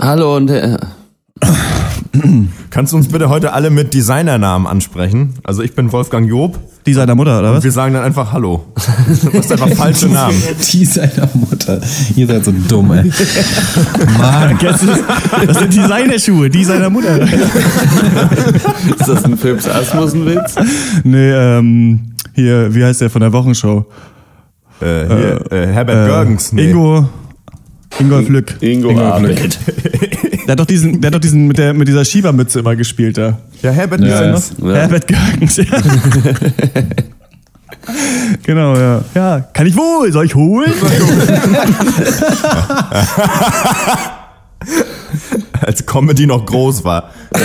Hallo und äh, Kannst du uns bitte heute alle mit Designernamen ansprechen? Also ich bin Wolfgang Job. Die seiner Mutter, oder Und was? wir sagen dann einfach Hallo. Das ist einfach falsche Namen. Die seiner Mutter. Ihr seid so dumm, ey. Mann. Das, ist, das sind Designerschuhe, die seiner Mutter. ist das ein Philips Asmussen-Witz? Nee, ähm, hier, wie heißt der von der Wochenshow? Äh, hier, äh, Herbert Görgens. Nee. Ingo. Ingolf Lück. Ingo, Ingo Abed. Der hat doch diesen, der hat doch diesen mit, der, mit dieser Schiebermütze immer gespielt da. Ja, Herbert Ja, Görgens. Ja. Herbert Görgens, ja. genau, ja. Ja, kann ich wohl? Soll ich holen? Als Comedy noch groß war. Hallo,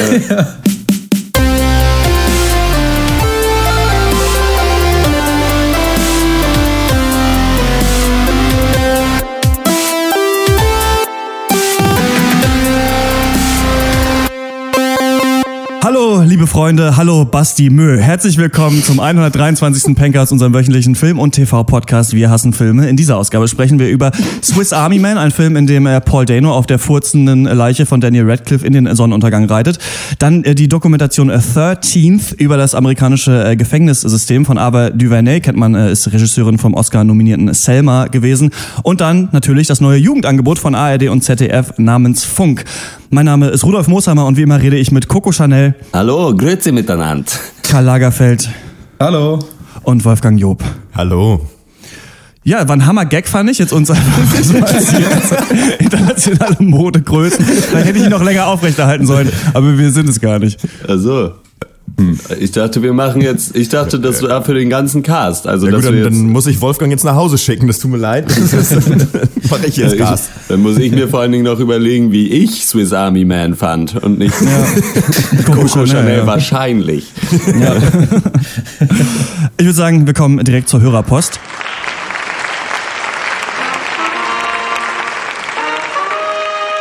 liebe Freunde, hallo Basti Mö. Herzlich willkommen zum 123. Pencast, unserem wöchentlichen Film- und TV-Podcast Wir hassen Filme. In dieser Ausgabe sprechen wir über Swiss Army Man, ein Film, in dem äh, Paul Dano auf der furzenden Leiche von Daniel Radcliffe in den Sonnenuntergang reitet. Dann äh, die Dokumentation äh, 13th über das amerikanische äh, Gefängnissystem von Ava DuVernay, kennt man, äh, ist Regisseurin vom Oscar-nominierten Selma gewesen. Und dann natürlich das neue Jugendangebot von ARD und ZDF namens Funk. Mein Name ist Rudolf Mooshammer und wie immer rede ich mit Coco Chanel, Hallo, grüezi miteinander. Karl Lagerfeld Hallo. und Wolfgang Job. Hallo. Ja, war ein Hammer-Gag, fand ich. Jetzt uns einfach so als hier als internationale Modegrößen. Da hätte ich ihn noch länger aufrechterhalten sollen. Aber wir sind es gar nicht. Also, ich dachte, wir machen jetzt, ich dachte, das war für den ganzen Cast. Also, Ja, gut, dann, dann muss ich Wolfgang jetzt nach Hause schicken. Das tut mir leid. Das ich jetzt Gas. dann muss ich mir vor allen Dingen noch überlegen, wie ich Swiss Army Man fand und nicht Coco Chanel ja. wahrscheinlich. Ich würde sagen, wir kommen direkt zur Hörerpost.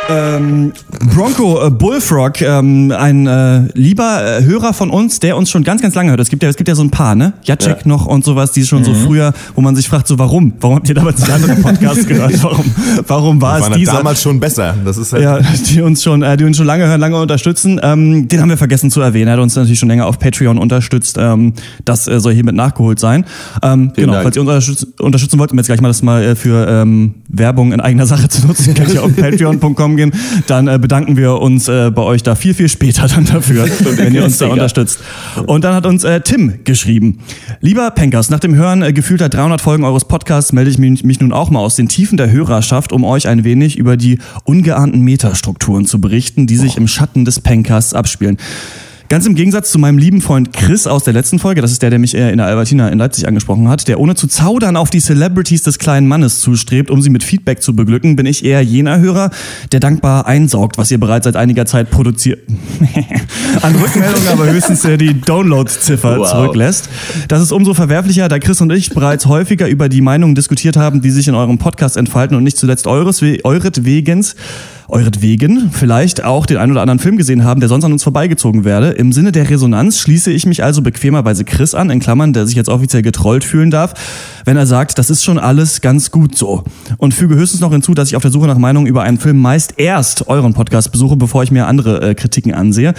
Ähm, Bronco äh, Bullfrog, ähm, ein äh, lieber äh, Hörer von uns, der uns schon ganz, ganz lange hört. Es gibt ja, es gibt ja so ein paar, ne? Jacek Ja. noch und sowas, die schon so früher, wo man sich fragt, so warum? Warum habt ihr damals nicht andere Podcasts gehört? Warum, warum war War es dieser? damals schon besser. Das ist halt Ja, die uns schon, äh, die uns schon lange hören, lange unterstützen. Ähm, den haben wir vergessen zu erwähnen. Er hat uns natürlich schon länger auf Patreon unterstützt. Ähm, das äh, soll hiermit nachgeholt sein. Ähm, genau, Dank. falls ihr uns unterstützen, unterstützen wollt, um jetzt gleich mal das mal äh, für ähm, Werbung in eigener Sache zu nutzen, könnt ihr auf patreon.com gehen. Dann äh, bedanken wir uns äh, bei euch da viel, viel später dann dafür, wenn ihr uns da unterstützt. Und dann hat uns äh, Tim geschrieben. Lieber Penkers, nach dem Hören äh, gefühlter 300 Folgen eures Podcasts melde ich mich, mich nun auch mal aus den Tiefen der Hörerschaft, um euch ein wenig über die ungeahnten Metastrukturen zu berichten, die sich im Schatten des Pencasts abspielen. Ganz im Gegensatz zu meinem lieben Freund Chris aus der letzten Folge, das ist der, der mich in der Albertina in Leipzig angesprochen hat, der ohne zu zaudern auf die Celebrities des kleinen Mannes zustrebt, um sie mit Feedback zu beglücken, bin ich eher jener Hörer, der dankbar einsaugt, was ihr bereits seit einiger Zeit produziert. An Rückmeldungen aber höchstens die Download-Ziffer Wow. zurücklässt. Das ist umso verwerflicher, da Chris und ich bereits häufiger über die Meinungen diskutiert haben, die sich in eurem Podcast entfalten und nicht zuletzt eures, euretwegens euretwegen vielleicht auch den einen oder anderen Film gesehen haben, der sonst an uns vorbeigezogen werde. Im Sinne der Resonanz schließe ich mich also bequemerweise Chris an, in Klammern, der sich jetzt offiziell getrollt fühlen darf, wenn er sagt, das ist schon alles ganz gut so. Und füge höchstens noch hinzu, dass ich auf der Suche nach Meinungen über einen Film meist erst euren Podcast besuche, bevor ich mir andere äh, Kritiken ansehe.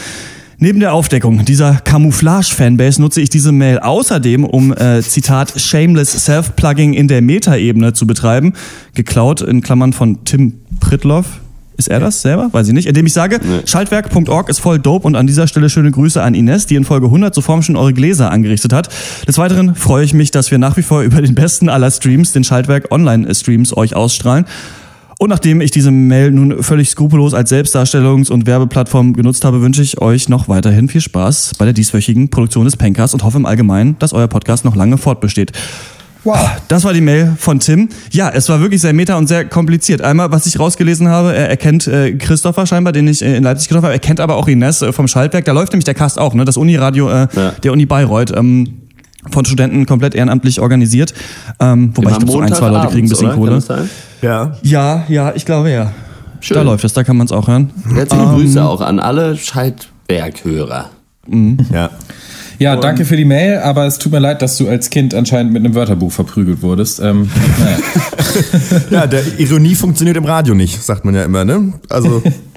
Neben der Aufdeckung dieser Camouflage-Fanbase nutze ich diese Mail außerdem, um, äh, Zitat, shameless Self-Plugging in der Metaebene zu betreiben. Geklaut in Klammern von Tim Pritloff. Ist er das selber? Weiß ich nicht. Indem ich sage, schaltwerk.org ist voll dope und an dieser Stelle schöne Grüße an Ines, die in Folge 100 zuvor schon eure Gläser angerichtet hat. Des Weiteren freue ich mich, dass wir nach wie vor über den besten aller Streams, den Schaltwerk Online-Streams, euch ausstrahlen. Und nachdem ich diese Mail nun völlig skrupellos als Selbstdarstellungs- und Werbeplattform genutzt habe, wünsche ich euch noch weiterhin viel Spaß bei der dieswöchigen Produktion des Pencast und hoffe im Allgemeinen, dass euer Podcast noch lange fortbesteht. Wow. Das war die Mail von Tim. Ja, es war wirklich sehr meta und sehr kompliziert. Einmal, was ich rausgelesen habe, er, er kennt äh, Christopher scheinbar, den ich äh, in Leipzig getroffen habe. Er kennt aber auch Ines äh, vom Schaltwerk. Da läuft nämlich der Cast auch, ne? Das Uniradio äh, Ja. der Uni Bayreuth. Ähm, von Studenten komplett ehrenamtlich organisiert. Ähm, wobei ich Immer glaube, so ein, zwei Leute kriegen ein bisschen Kohle. Ja. Ja, ja, ich glaube ja. Schön. Da läuft es, da kann man es auch hören. Herzliche Grüße auch an alle Schaltwerkhörer. Ja. Ja, danke für die Mail, aber es tut mir leid, dass du als Kind anscheinend mit einem Wörterbuch verprügelt wurdest. Ähm, naja. ja, der Ironie funktioniert im Radio nicht, sagt man ja immer, ne? Also,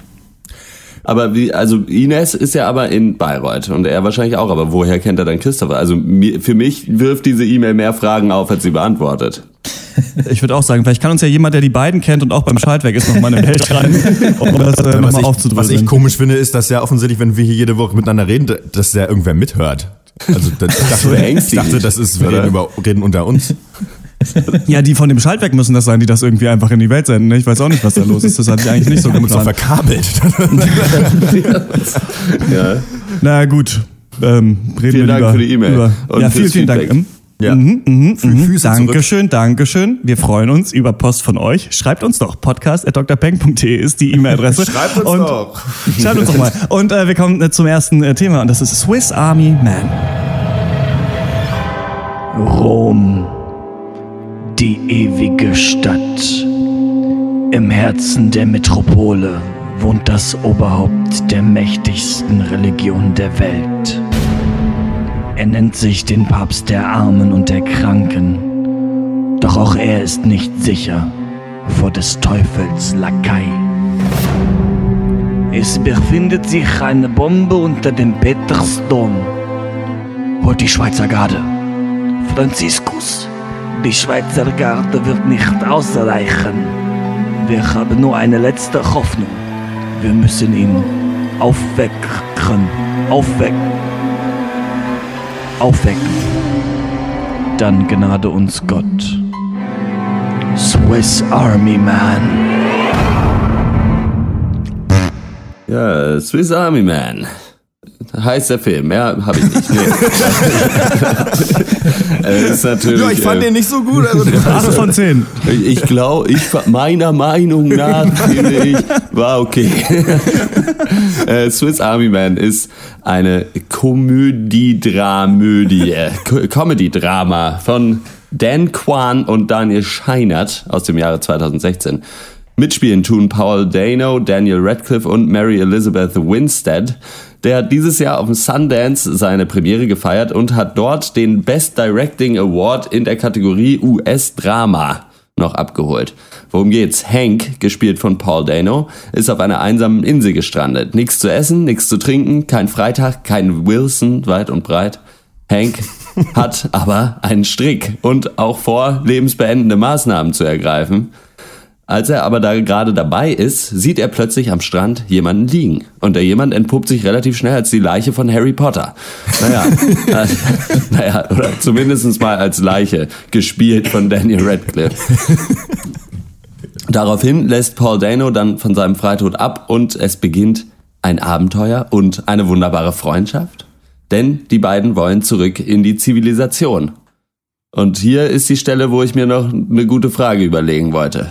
Aber wie, also Ines ist ja aber in Bayreuth und er wahrscheinlich auch, aber woher kennt er dann Christopher? Also mir, für mich wirft diese E-Mail mehr Fragen auf, als sie beantwortet. Ich würde auch sagen, vielleicht kann uns ja jemand, der die beiden kennt und auch beim Schaltwerk ist, nochmal eine Mail schreiben, um das äh, was, nochmal ich, aufzudröseln. was ich komisch finde, ist, dass ja offensichtlich, wenn wir hier jede Woche miteinander reden, dass ja irgendwer mithört. Also das, ich, dachte, ich dachte, das ist, wir reden, über, reden unter uns. Ja, die von dem Schaltwerk müssen das sein, die das irgendwie einfach in die Welt senden. ne? Ich weiß auch nicht, was da los ist. Das hatte ich eigentlich nicht so geplant. verkabelt. Ja. Na gut, ähm, reden Vielen wir Dank lieber für die E-Mail Ja, vielen, fürs vielen Dank. Feedback. Mhm. Ja. Mhm, mhm, mhm. Füße zurück. Dankeschön, Dankeschön. Wir freuen uns über Post von euch. Schreibt uns doch. podcast.drpeng.de ist die E-Mail-Adresse. Schreibt uns und doch. Schreibt uns doch mal. Und äh, wir kommen äh, zum ersten äh, Thema und das ist Swiss Army Man. Rom, die ewige Stadt. Im Herzen der Metropole wohnt das Oberhaupt der mächtigsten Religion der Welt. Er nennt sich den Papst der Armen und der Kranken. Doch auch er ist nicht sicher vor des Teufels Lakai. Es befindet sich eine Bombe unter dem Petersdom. Holt die Schweizer Garde. Franziskus, die Schweizer Garde wird nicht ausreichen. Wir haben nur eine letzte Hoffnung. Wir müssen ihn aufwecken. Aufwecken. Aufwecken. Dann gnade uns Gott. Swiss Army Man. Ja, Swiss Army Man. Heißt der Film, ja, habe ich nicht. Nee. äh, ist natürlich, Ja, ich fand äh, den nicht so gut. Also, Acht von zehn. Ich glaube, ich meiner Meinung nach finde ich, war okay. äh, Swiss Army Man ist eine Komödie-Dramödie, Co- Comedy-Drama von Dan Kwan und Daniel Scheinert aus dem Jahre 2016. Mitspielen tun Paul Dano, Daniel Radcliffe und Mary Elizabeth Winstead. Der hat dieses Jahr auf dem Sundance seine Premiere gefeiert und hat dort den Best Directing Award in der Kategorie US-Drama noch abgeholt. Worum geht's? Hank, gespielt von Paul Dano, ist auf einer einsamen Insel gestrandet. Nichts zu essen, nichts zu trinken, kein Freitag, kein Wilson, weit und breit. Hank hat aber einen Strick und auch vor, lebensbeendende Maßnahmen zu ergreifen. Als er aber da gerade dabei ist, sieht er plötzlich am Strand jemanden liegen. Und der jemand entpuppt sich relativ schnell als die Leiche von Harry Potter. Naja, äh, naja oder zumindest mal als Leiche, gespielt von Daniel Radcliffe. Daraufhin lässt Paul Dano dann von seinem Freitod ab und es beginnt ein Abenteuer und eine wunderbare Freundschaft. Denn die beiden wollen zurück in die Zivilisation. Und hier ist die Stelle, wo ich mir noch eine gute Frage überlegen wollte.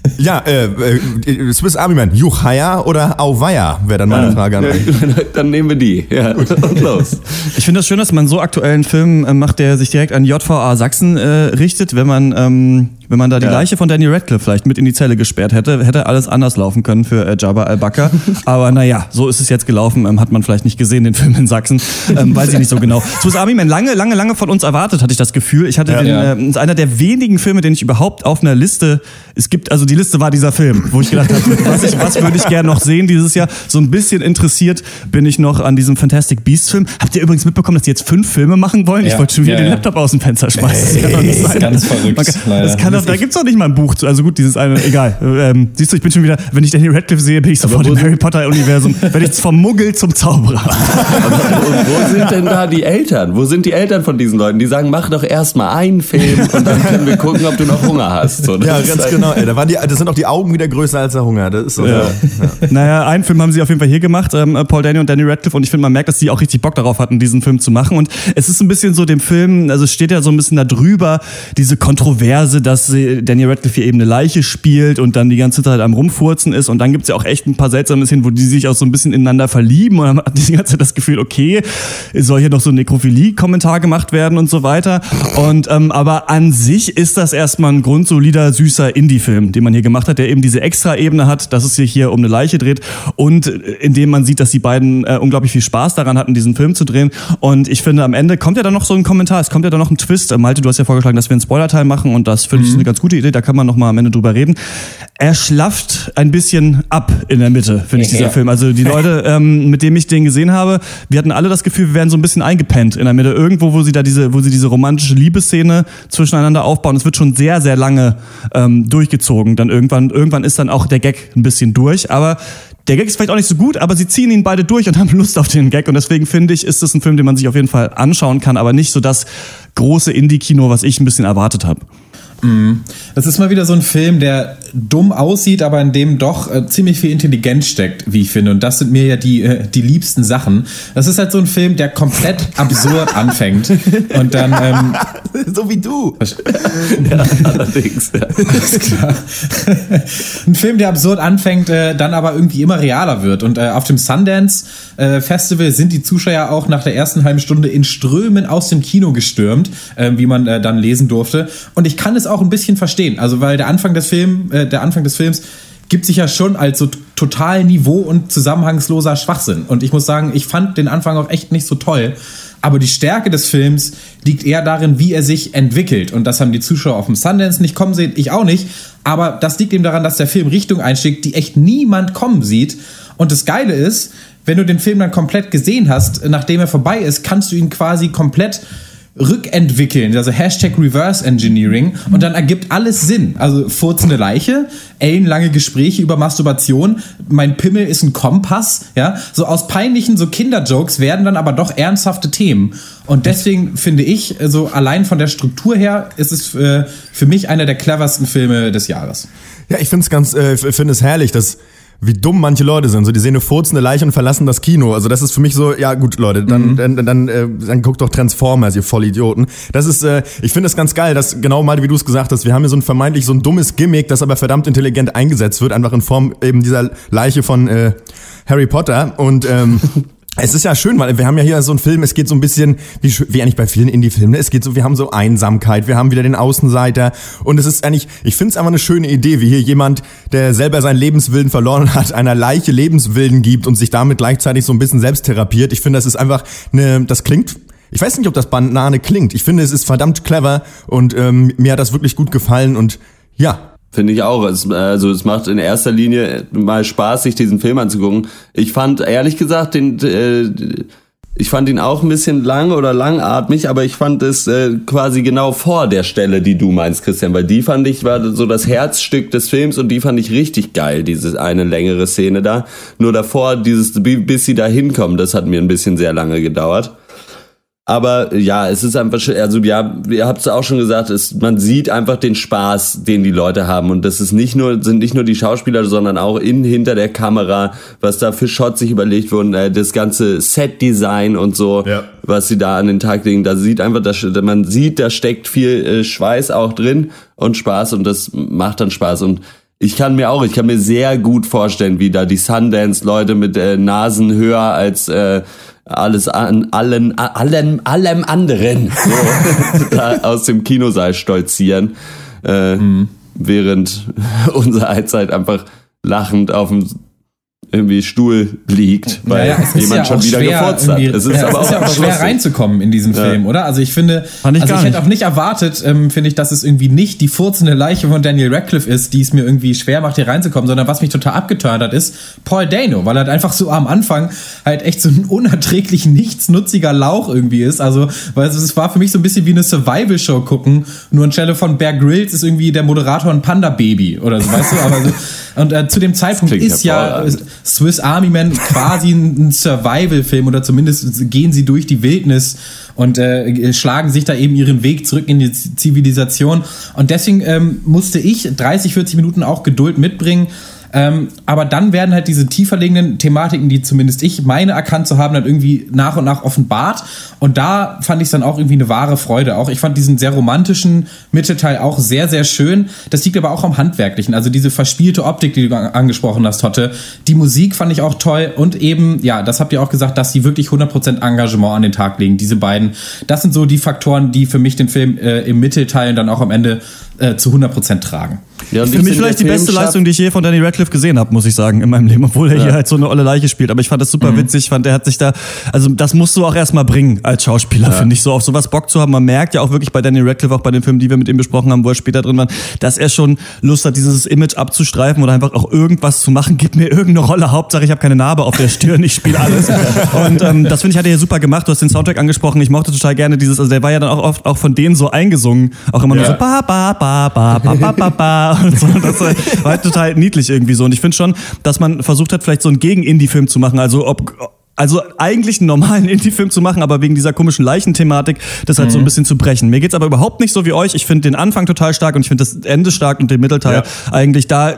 ja, äh, äh, Swiss Army Man, Juchaya oder Auweia, wäre dann meine Frage an euch. Dann nehmen wir die. Ja, und los. Ich finde das schön, dass man so aktuellen Film äh, macht, der sich direkt an JVA Sachsen äh, richtet. Wenn man, ähm, wenn man da die Leiche von Danny Radcliffe vielleicht mit in die Zelle gesperrt hätte, hätte alles anders laufen können für äh, Jabba al-Bakr. Aber naja, so ist es jetzt gelaufen. Ähm, hat man vielleicht nicht gesehen, den Film in Sachsen. Ähm, weiß ich nicht so genau. Swiss Army Man, lange, lange, lange von uns erwartet, hatte ich das Gefühl. Ich hatte den, Ja. äh, ist einer der wenigen Filme, den ich überhaupt auf einer Liste, es gibt, also die Liste war dieser Film, wo ich gedacht habe, was, ich, was würde ich gerne noch sehen dieses Jahr. So ein bisschen interessiert bin ich noch an diesem Fantastic Beasts Film. Habt ihr übrigens mitbekommen, dass die jetzt fünf Filme machen wollen? Ich Ja. wollte schon wieder Ja, den ja. Laptop aus dem Fenster schmeißen. Das kann doch nicht Das ist sein. ganz verrückt, kann, das kann doch, da gibt's doch nicht mal ein Buch zu. Also gut, dieses eine, egal. Ähm, siehst du, ich bin schon wieder, wenn ich Daniel Radcliffe sehe, bin ich sofort im Harry Potter Universum. Werde ich vom Muggel zum Zauberer. Und wo sind denn da die Eltern? Wo sind die Eltern von diesen Leuten? Die sagen, mach doch erst mal einen Film und dann können wir gucken, ob du noch Hunger hast. So, Ja, ganz genau. Ey, da waren die, das sind auch die Augen wieder größer als der Hunger. Das ist so. Ja. Naja, einen Film haben sie auf jeden Fall hier gemacht, ähm, Paul Dano und Danny Radcliffe, und ich finde, man merkt, dass die auch richtig Bock darauf hatten, diesen Film zu machen. Und es ist ein bisschen so dem Film, also es steht ja so ein bisschen da drüber, diese Kontroverse, dass äh, Danny Radcliffe hier eben eine Leiche spielt und dann die ganze Zeit am Rumfurzen ist. Und dann gibt's ja auch echt ein paar seltsame Szenen, wo die sich auch so ein bisschen ineinander verlieben. Und man hat die ganze Zeit das Gefühl, okay, soll hier noch so ein Nekrophilie-Kommentar gemacht werden und so weiter. Und ähm, aber an sich ist das erstmal ein grundsolider, süßer Indie-Film, den man hier gemacht hat, der eben diese Extra-Ebene hat, dass es sich hier um eine Leiche dreht und äh, in dem man sieht, dass die beiden äh, unglaublich viel Spaß daran hatten, diesen Film zu drehen. Und ich finde, am Ende kommt ja dann noch so ein Kommentar, es kommt ja dann noch ein Twist. Äh, Malte, du hast ja vorgeschlagen, dass wir einen Spoiler-Teil machen und das finde ich eine ganz gute Idee, da kann man noch mal am Ende drüber reden. Er schlafft ein bisschen ab in der Mitte, finde ich, dieser Ja. Film. Also die Leute, ähm, mit denen ich den gesehen habe, wir hatten alle das Gefühl, wir wären so ein bisschen eingepennt in der Mitte. Irgendwo, wo sie da diese, wo sie diese romantische Liebesszene zwischeneinander aufbauen. Es wird schon sehr, sehr lange ähm, durchgezogen. Dann irgendwann, irgendwann ist dann auch der Gag ein bisschen durch. Aber der Gag ist vielleicht auch nicht so gut, aber sie ziehen ihn beide durch und haben Lust auf den Gag. Und deswegen finde ich, ist das ein Film, den man sich auf jeden Fall anschauen kann, aber nicht so das große Indie-Kino, was ich ein bisschen erwartet habe. Das ist mal wieder so ein Film, der dumm aussieht, aber in dem doch äh, ziemlich viel Intelligenz steckt, wie ich finde. Und das sind mir ja die, äh, die liebsten Sachen. Das ist halt so ein Film, der komplett absurd anfängt. Und dann, ähm, so wie du. Allerdings, ja. ist klar. ein Film, der absurd anfängt, äh, dann aber irgendwie immer realer wird. Und äh, auf dem Sundance äh, Festival sind die Zuschauer auch nach der ersten halben Stunde in Strömen aus dem Kino gestürmt, äh, wie man äh, dann lesen durfte. Und ich kann es auch ein bisschen verstehen. Also weil der Anfang des Film, äh, der Anfang des Films gibt sich ja schon als so total niveau- und zusammenhangsloser Schwachsinn. Und ich muss sagen, ich fand den Anfang auch echt nicht so toll. Aber die Stärke des Films liegt eher darin, wie er sich entwickelt. Und das haben die Zuschauer auf dem Sundance nicht kommen sehen, ich auch nicht. Aber das liegt eben daran, dass der Film Richtung einschlägt, die echt niemand kommen sieht. Und das Geile ist, wenn du den Film dann komplett gesehen hast, nachdem er vorbei ist, kannst du ihn quasi komplett rückentwickeln, also Hashtag Reverse Engineering und dann ergibt alles Sinn. Also furzende Leiche, ellenlange Gespräche über Masturbation, mein Pimmel ist ein Kompass, ja, so aus peinlichen so Kinderjokes werden dann aber doch ernsthafte Themen und deswegen finde ich, so allein von der Struktur her ist es äh, für mich einer der cleversten Filme des Jahres. Ja, ich find's ganz, äh, finde es herrlich, dass wie dumm manche Leute sind. So, die sehen eine furzende Leiche und verlassen das Kino. Also das ist für mich so, ja gut, Leute, dann, dann, dann, äh, dann guckt doch Transformers, ihr Vollidioten. Das ist, äh, ich finde es ganz geil, dass genau mal, wie du es gesagt hast, wir haben hier so ein vermeintlich so ein dummes Gimmick, das aber verdammt intelligent eingesetzt wird, einfach in Form eben dieser Leiche von äh, Harry Potter. Und ähm, es ist ja schön, weil wir haben ja hier so einen Film, es geht so ein bisschen, wie, wie eigentlich bei vielen Indie-Filmen, ne? es geht so, wir haben so Einsamkeit, wir haben wieder den Außenseiter und es ist eigentlich, ich finde es einfach eine schöne Idee, wie hier jemand, der selber seinen Lebenswillen verloren hat, einer Leiche Lebenswillen gibt und sich damit gleichzeitig so ein bisschen selbst therapiert. Ich finde, das ist einfach eine, das klingt ich weiß nicht, ob das Banane klingt. Ich finde, es ist verdammt clever und ähm, mir hat das wirklich gut gefallen und ja, Finde ich auch. Es, also es macht in erster Linie mal Spaß, sich diesen Film anzugucken. Ich fand ehrlich gesagt den, äh, ich fand ihn auch ein bisschen lang oder langatmig, aber ich fand es äh, quasi genau vor der Stelle, die du meinst, Christian, weil die fand ich war so das Herzstück des Films und die fand ich richtig geil, diese eine längere Szene da. Nur davor, dieses bis sie da hinkommen, das hat mir ein bisschen sehr lange gedauert. Aber ja, es ist einfach, also ja, ihr habt es auch schon gesagt, es, man sieht einfach den Spaß, den die Leute haben. Und das ist nicht nur, sind nicht nur die Schauspieler, sondern auch in, hinter der Kamera, was da für Shots sich überlegt wurden, äh, das ganze Set-Design und so, Ja. was sie da an den Tag legen. Da sieht einfach, da, man sieht, da steckt viel äh, Schweiß auch drin und Spaß und das macht dann Spaß. Und ich kann mir auch, ich kann mir sehr gut vorstellen, wie da die Sundance-Leute mit äh, Nasen höher als äh, alles an allen allem allem anderen so, aus dem Kinosaal stolzieren, äh, während unser Allzeit einfach lachend auf dem irgendwie Stuhl liegt, weil Naja, jemand ja schon auch wieder gefurzt hat. Es ist ja, aber es ist ja auch schwer lustig. reinzukommen in diesen Film, oder? Also ich finde, Fand ich also ich hätte nicht. auch nicht erwartet, ähm, finde ich, dass es irgendwie nicht die furzende Leiche von Daniel Radcliffe ist, die es mir irgendwie schwer macht, hier reinzukommen, sondern was mich total abgeturnt hat, ist Paul Dano, weil er halt einfach so am Anfang halt echt so ein unerträglich nichtsnutziger Lauch irgendwie ist. Also, weil es, es war für mich so ein bisschen wie eine Survival-Show gucken, nur anstelle von Bear Grylls ist irgendwie der Moderator ein Panda-Baby oder so, weißt du? Aber so, und äh, zu dem Zeitpunkt ist ja. Swiss Army Man quasi ein Survival-Film oder zumindest gehen sie durch die Wildnis und äh, schlagen sich da eben ihren Weg zurück in die Zivilisation. Und deswegen ähm, musste ich 30, 40 Minuten auch Geduld mitbringen. Ähm, aber dann werden halt diese tiefer liegenden Thematiken, die zumindest ich meine erkannt zu haben, dann irgendwie nach und nach offenbart. Und da fand ich dann auch irgendwie eine wahre Freude. Auch ich fand diesen sehr romantischen Mittelteil auch sehr, sehr schön. Das liegt aber auch am Handwerklichen. Also diese verspielte Optik, die du an- angesprochen hast, Totte. Die Musik fand ich auch toll. Und eben, ja, das habt ihr auch gesagt, dass sie wirklich 100% Engagement an den Tag legen. Diese beiden. Das sind so die Faktoren, die für mich den Film äh, im Mittelteil und dann auch am Ende äh, zu 100% tragen. Ja, Für ich mich vielleicht die Film beste schafft- Leistung, die ich je von Danny Radcliffe gesehen habe, muss ich sagen, in meinem Leben, obwohl er hier halt so eine olle Leiche spielt. Aber ich fand das super witzig, ich fand, er hat sich da, also das musst du auch erstmal bringen als Schauspieler, finde ich, so auf sowas Bock zu haben. Man merkt ja auch wirklich bei Danny Radcliffe, auch bei den Filmen, die wir mit ihm besprochen haben, wo er später drin war, dass er schon Lust hat, dieses Image abzustreifen oder einfach auch irgendwas zu machen. Gib mir irgendeine Rolle, Hauptsache ich habe keine Narbe auf der Stirn, ich spiele alles. Und ähm, das finde ich, hat er hier super gemacht. Du hast den Soundtrack angesprochen, ich mochte total gerne dieses, also der war ja dann auch oft auch von denen so eingesungen, auch immer nur so ba ba ba ba ba ba ba ba und so. Das war war halt total niedlich irgendwie so. Und ich finde schon, dass man versucht hat, vielleicht so einen Gegen-Indie-Film zu machen. Also ob also eigentlich einen normalen Indie-Film zu machen, aber wegen dieser komischen Leichenthematik das halt so ein bisschen zu brechen. Mir geht's aber überhaupt nicht so wie euch. Ich finde den Anfang total stark und ich finde das Ende stark und den Mittelteil eigentlich da äh,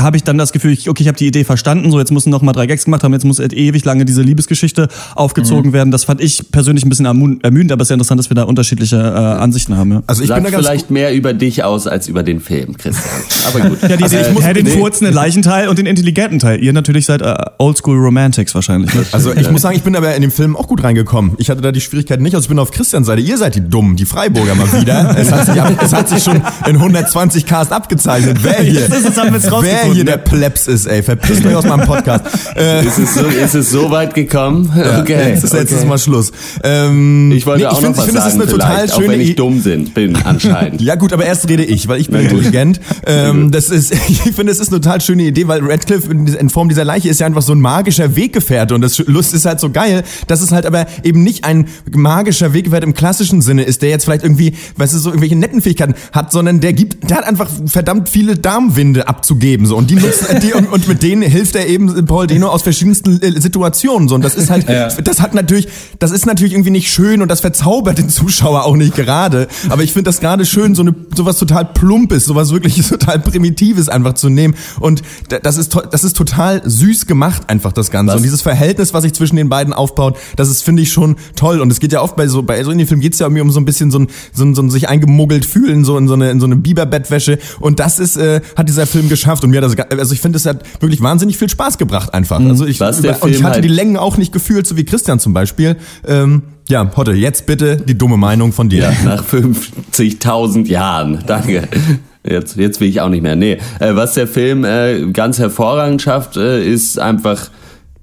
habe ich dann das Gefühl, ich, okay, ich habe die Idee verstanden, so jetzt müssen noch mal drei Gags gemacht haben, jetzt muss halt ewig lange diese Liebesgeschichte aufgezogen werden. Das fand ich persönlich ein bisschen ermüdend, aber es ist ja interessant, dass wir da unterschiedliche äh, Ansichten haben. Ja. Also ich Sagt bin da ganz vielleicht mehr über dich aus als über den Film, Christian. Aber gut. Ja, die, Also ich ich muss muss- den nee. kurzen, den Leichenteil und den intelligenten Teil. Ihr natürlich seid äh, Oldschool Romantics wahrscheinlich. Ne? Ich muss sagen, ich bin aber in dem Film auch gut reingekommen. Ich hatte da die Schwierigkeiten nicht. Also ich bin auf Christians Seite. Ihr seid die Dummen, die Freiburger mal wieder. Es hat sich, es hat sich schon in 120 Cast abgezeichnet. Wer hier, wer hier ne? der Plebs ist, ey. Verpisst euch aus meinem Podcast. Äh, Ist es so, ist es so weit gekommen? Okay. Jetzt ist okay. letztes Mal Schluss. Ähm, Ich wollte nee, auch find- noch was find, es ist sagen, eine total vielleicht, auch schöne wenn ich dumm sind, bin anscheinend. Ja gut, aber erst rede ich, weil ich bin intelligent. Ähm, das ist, ich finde, es ist eine total schöne Idee, weil Radcliffe in, in Form dieser Leiche ist ja einfach so ein magischer Weggefährte und das Lust ist halt so geil, dass es halt aber eben nicht ein magischer Weggefährte im klassischen Sinne ist, der jetzt vielleicht irgendwie, weißt du, so irgendwelche netten Fähigkeiten hat, sondern der gibt, der hat einfach verdammt viele Darmwinde abzugeben so. Und die nutzen die und, und mit denen hilft er eben Paul Dano aus verschiedensten äh, Situationen so. Und das ist halt, das hat natürlich, das ist natürlich irgendwie nicht schön und das verzaubert den Zuschauer auch nicht gerade, aber ich finde das gerade schön, so eine sowas total plumpes, sowas wirklich total primitives einfach zu nehmen. Und da- das ist das ist total süß gemacht einfach das Ganze. Was? und dieses Verhältnis, was sich zwischen den beiden aufbaut, das ist finde ich schon toll. Und es geht ja oft bei so bei so in den Film geht's ja irgendwie um so ein bisschen so ein, so ein, so ein sich eingemuggelt fühlen so in so eine in so eine Biberbettwäsche. Und das ist äh, hat dieser Film geschafft. Und mir hat das also ich finde es hat wirklich wahnsinnig viel Spaß gebracht einfach. Also ich der und ich hatte halt- die Längen auch nicht gefühlt so wie Christian zum Beispiel. Ähm, ja Hotte jetzt bitte die dumme Meinung von dir. Ja, nach 50.000 Jahren. Danke. Jetzt, jetzt will ich auch nicht mehr. Nee, äh, was der Film äh, ganz hervorragend schafft, äh, ist einfach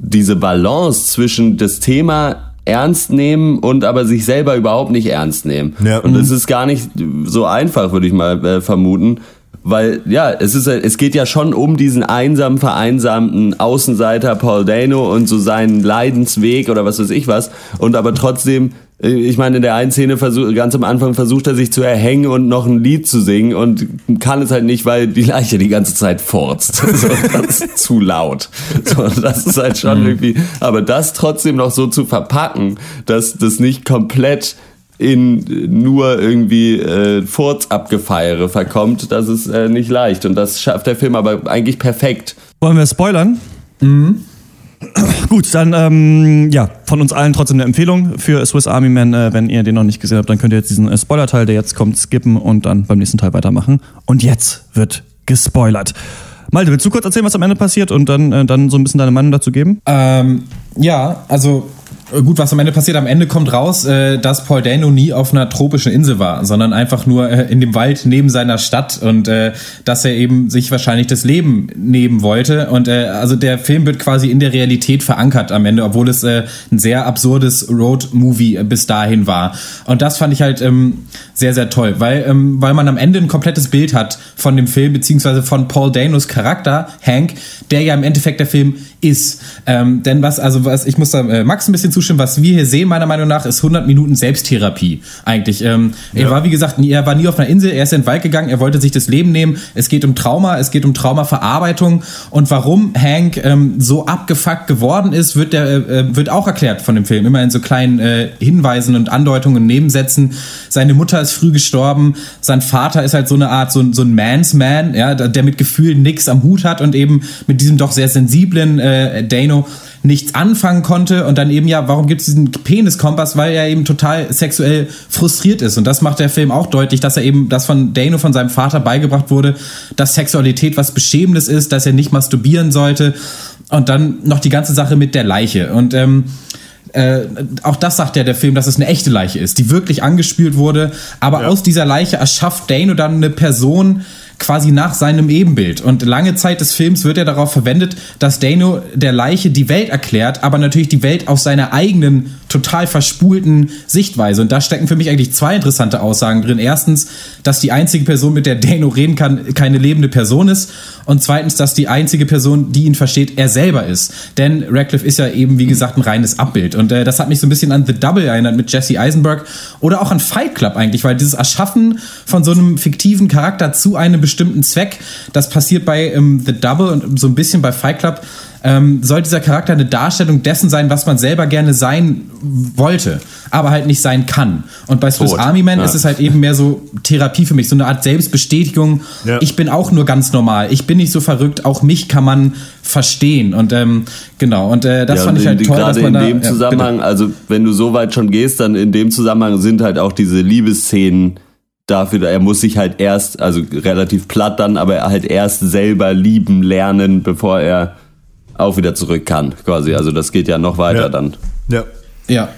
diese Balance zwischen das Thema ernst nehmen und aber sich selber überhaupt nicht ernst nehmen. Ja. Und es ist gar nicht so einfach, würde ich mal äh, vermuten. Weil, ja, es ist, es geht ja schon um diesen einsamen, vereinsamten Außenseiter Paul Dano und so seinen Leidensweg oder was weiß ich was. Und aber trotzdem, ich meine, in der einen Szene versuch, ganz am Anfang versucht er sich zu erhängen und noch ein Lied zu singen und kann es halt nicht, weil die Leiche die ganze Zeit furzt. So, das ist zu laut. So, das ist halt schon irgendwie, aber das trotzdem noch so zu verpacken, dass das nicht komplett in nur irgendwie äh, Furzabgefeiere verkommt, das ist äh, nicht leicht. Und das schafft der Film aber eigentlich perfekt. Wollen wir spoilern? Gut, dann ähm, ja, von uns allen trotzdem eine Empfehlung für Swiss Army Man. Äh, wenn ihr den noch nicht gesehen habt, dann könnt ihr jetzt diesen äh, Spoiler-Teil, der jetzt kommt, skippen und dann beim nächsten Teil weitermachen. Und jetzt wird gespoilert. Malte, willst du kurz erzählen, was am Ende passiert und dann, äh, dann so ein bisschen deine Meinung dazu geben? Ähm, ja, also gut, was am Ende passiert, am Ende kommt raus, äh, dass Paul Dano nie auf einer tropischen Insel war, sondern einfach nur äh, in dem Wald neben seiner Stadt und äh, dass er eben sich wahrscheinlich das Leben nehmen wollte. Und äh, also der Film wird quasi in der Realität verankert am Ende, obwohl es äh, ein sehr absurdes Road-Movie äh, bis dahin war. Und das fand ich halt ähm, sehr, sehr toll, weil, ähm, weil man am Ende ein komplettes Bild hat von dem Film, beziehungsweise von Paul Danos Charakter, Hank, der ja im Endeffekt der Film ist. Ähm, denn was, also was, ich muss da äh, Max ein bisschen zustimmen, was wir hier sehen, meiner Meinung nach, ist 100 Minuten Selbsttherapie eigentlich. Ähm, Er war, wie gesagt, nie, er war nie auf einer Insel, er ist in den Wald gegangen, er wollte sich das Leben nehmen. Es geht um Trauma, es geht um Traumaverarbeitung und warum Hank ähm, so abgefuckt geworden ist, wird, der, äh, wird auch erklärt von dem Film. Immer in so kleinen äh, Hinweisen und Andeutungen, Nebensätzen. Seine Mutter ist früh gestorben, sein Vater ist halt so eine Art, so, so ein Man's Man, ja, der mit Gefühlen nichts am Hut hat und eben mit diesem doch sehr sensiblen äh, Dano nichts anfangen konnte und dann eben ja, warum gibt es diesen Peniskompass? Weil er eben total sexuell frustriert ist und das macht der Film auch deutlich, dass er eben, das von Dano von seinem Vater beigebracht wurde, dass Sexualität was Beschämendes ist, dass er nicht masturbieren sollte und dann noch die ganze Sache mit der Leiche und ähm, äh, auch das sagt ja der Film, dass es eine echte Leiche ist, die wirklich angespült wurde. Aber aus dieser Leiche erschafft Dano dann eine Person quasi nach seinem Ebenbild. Und lange Zeit des Films wird er darauf verwendet, dass Dano der Leiche die Welt erklärt, aber natürlich die Welt aus seiner eigenen, total verspulten Sichtweise. Und da stecken für mich eigentlich zwei interessante Aussagen drin. Erstens, dass die einzige Person, mit der Dano reden kann, keine lebende Person ist. Und zweitens, dass die einzige Person, die ihn versteht, er selber ist. Denn Radcliffe ist ja eben, wie gesagt, ein reines Abbild. Und äh, das hat mich so ein bisschen an The Double erinnert mit Jesse Eisenberg oder auch an Fight Club eigentlich, weil dieses Erschaffen von so einem fiktiven Charakter zu einem bestimmten Zweck, das passiert bei ähm, The Double und so ein bisschen bei Fight Club ähm, soll dieser Charakter eine Darstellung dessen sein, was man selber gerne sein wollte, aber halt nicht sein kann. Und bei Swiss Tot. Army Man Ja. ist es halt eben mehr so Therapie für mich, so eine Art Selbstbestätigung. Ja. Ich bin auch nur ganz normal. Ich bin nicht so verrückt. Auch mich kann man verstehen. Und ähm, genau. Und äh, das Ja, fand ich halt toll, dass gerade man in da, dem ja, Zusammenhang, also wenn du so weit schon gehst, dann in dem Zusammenhang sind halt auch diese Liebesszenen dafür, er muss sich halt erst, also relativ platt dann, aber er halt erst selber lieben lernen, bevor er auch wieder zurück kann, quasi. Also das geht ja noch weiter Ja. dann. Ja. bitte. Ja.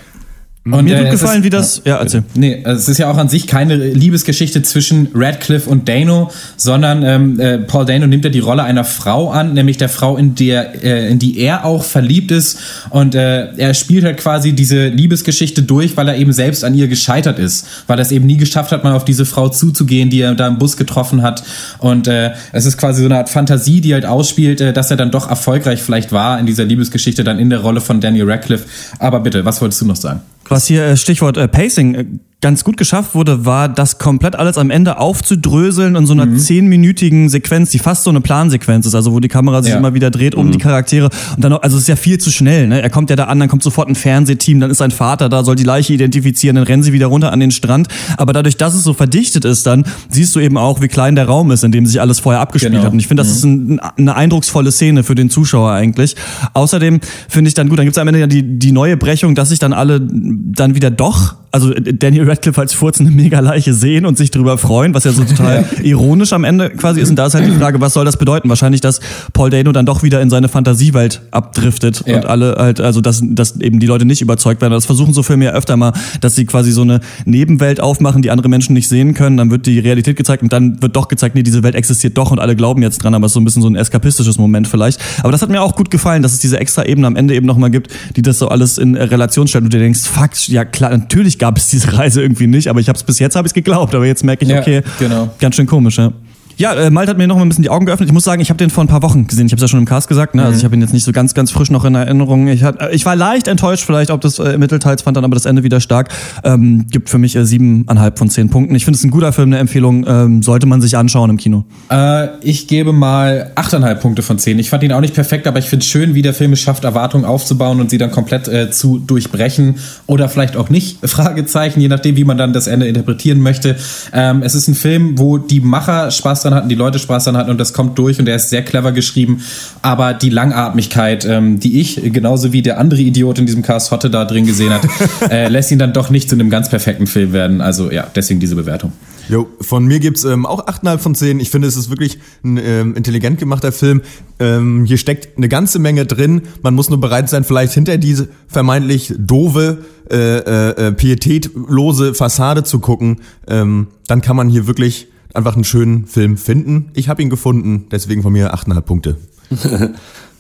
Und, Mir äh, es gefallen, ist- wie das. Ja, erzähl. Nee, also es ist ja auch an sich keine Liebesgeschichte zwischen Radcliffe und Dano, sondern ähm, äh, Paul Dano nimmt ja die Rolle einer Frau an, nämlich der Frau, in der äh, in die er auch verliebt ist. Und äh, er spielt halt quasi diese Liebesgeschichte durch, weil er eben selbst an ihr gescheitert ist, weil er es eben nie geschafft hat, mal auf diese Frau zuzugehen, die er da im Bus getroffen hat. Und äh, es ist quasi so eine Art Fantasie, die halt ausspielt, äh, dass er dann doch erfolgreich vielleicht war in dieser Liebesgeschichte, dann in der Rolle von Daniel Radcliffe. Aber bitte, was wolltest du noch sagen? Was hier äh, Stichwort äh, Pacing äh, ganz gut geschafft wurde, war das komplett alles am Ende aufzudröseln in so einer zehnminütigen Sequenz, die fast so eine Plansequenz ist, also wo die Kamera sich Ja. immer wieder dreht um die Charaktere und dann also es ist ja viel zu schnell, ne? Er kommt ja da an, dann kommt sofort ein Fernsehteam, dann ist sein Vater da, soll die Leiche identifizieren, dann rennen sie wieder runter an den Strand, aber dadurch, dass es so verdichtet ist, dann siehst du eben auch, wie klein der Raum ist, in dem sich alles vorher abgespielt Genau. hat und ich finde, das ist ein, eine eindrucksvolle Szene für den Zuschauer eigentlich. Außerdem finde ich dann gut, dann gibt es am Ende ja die, die neue Brechung, dass sich dann alle dann wieder doch, also Daniel Radcliffe als furzende Megaleiche sehen und sich drüber freuen, was ja so total ironisch am Ende quasi ist. Und da ist halt die Frage, was soll das bedeuten? Wahrscheinlich, dass Paul Dano dann doch wieder in seine Fantasiewelt abdriftet Ja. und alle halt, also dass, dass eben die Leute nicht überzeugt werden. Das versuchen so Filme ja öfter mal, dass sie quasi so eine Nebenwelt aufmachen, die andere Menschen nicht sehen können. Dann wird die Realität gezeigt und dann wird doch gezeigt, nee, diese Welt existiert doch und alle glauben jetzt dran, aber es ist so ein bisschen so ein eskapistisches Moment vielleicht. Aber das hat mir auch gut gefallen, dass es diese extra Ebene am Ende eben nochmal gibt, die das so alles in äh, Relation stellt und du dir denkst, fuck, ja klar, natürlich gab es diese Reise irgendwie nicht, aber ich habe es bis jetzt habe ich geglaubt, aber jetzt merke ich, Ja, okay, genau. ganz schön komisch, ja. Ja, äh, Malt hat mir noch mal ein bisschen die Augen geöffnet. Ich muss sagen, ich habe den vor ein paar Wochen gesehen. Ich habe es ja schon im Cast gesagt. Ne? Also ich habe ihn jetzt nicht so ganz, ganz frisch noch in Erinnerung. Ich, hat, äh, ich war leicht enttäuscht vielleicht, ob das äh, mittelteils fand dann aber das Ende wieder stark. Ähm, gibt für mich äh, siebeneinhalb von zehn Punkten. Ich finde es ein guter Film, eine Empfehlung. Ähm, sollte man sich anschauen im Kino. Äh, ich gebe mal 8,5 Punkte von 10. Ich fand ihn auch nicht perfekt, aber ich finde es schön, wie der Film es schafft, Erwartungen aufzubauen und sie dann komplett äh, zu durchbrechen. Oder vielleicht auch nicht, Fragezeichen, je nachdem, wie man dann das Ende interpretieren möchte. Ähm, es ist ein Film, wo die Macher Spaß dran hatten, die Leute Spaß dran hatten und das kommt durch und er ist sehr clever geschrieben. Aber die Langatmigkeit, ähm, die ich, genauso wie der andere Idiot in diesem Cast Hotte da drin gesehen hat, äh, lässt ihn dann doch nicht zu einem ganz perfekten Film werden. Also ja, deswegen diese Bewertung. Jo, von mir gibt's ähm, auch 8,5 von 10. Ich finde, es ist wirklich ein ähm, intelligent gemachter Film. Ähm, hier steckt eine ganze Menge drin. Man muss nur bereit sein, vielleicht hinter diese vermeintlich doofe, äh, äh, äh, pietätlose Fassade zu gucken. Ähm, dann kann man hier wirklich einfach einen schönen Film finden. Ich habe ihn gefunden, deswegen von mir 8,5 Punkte.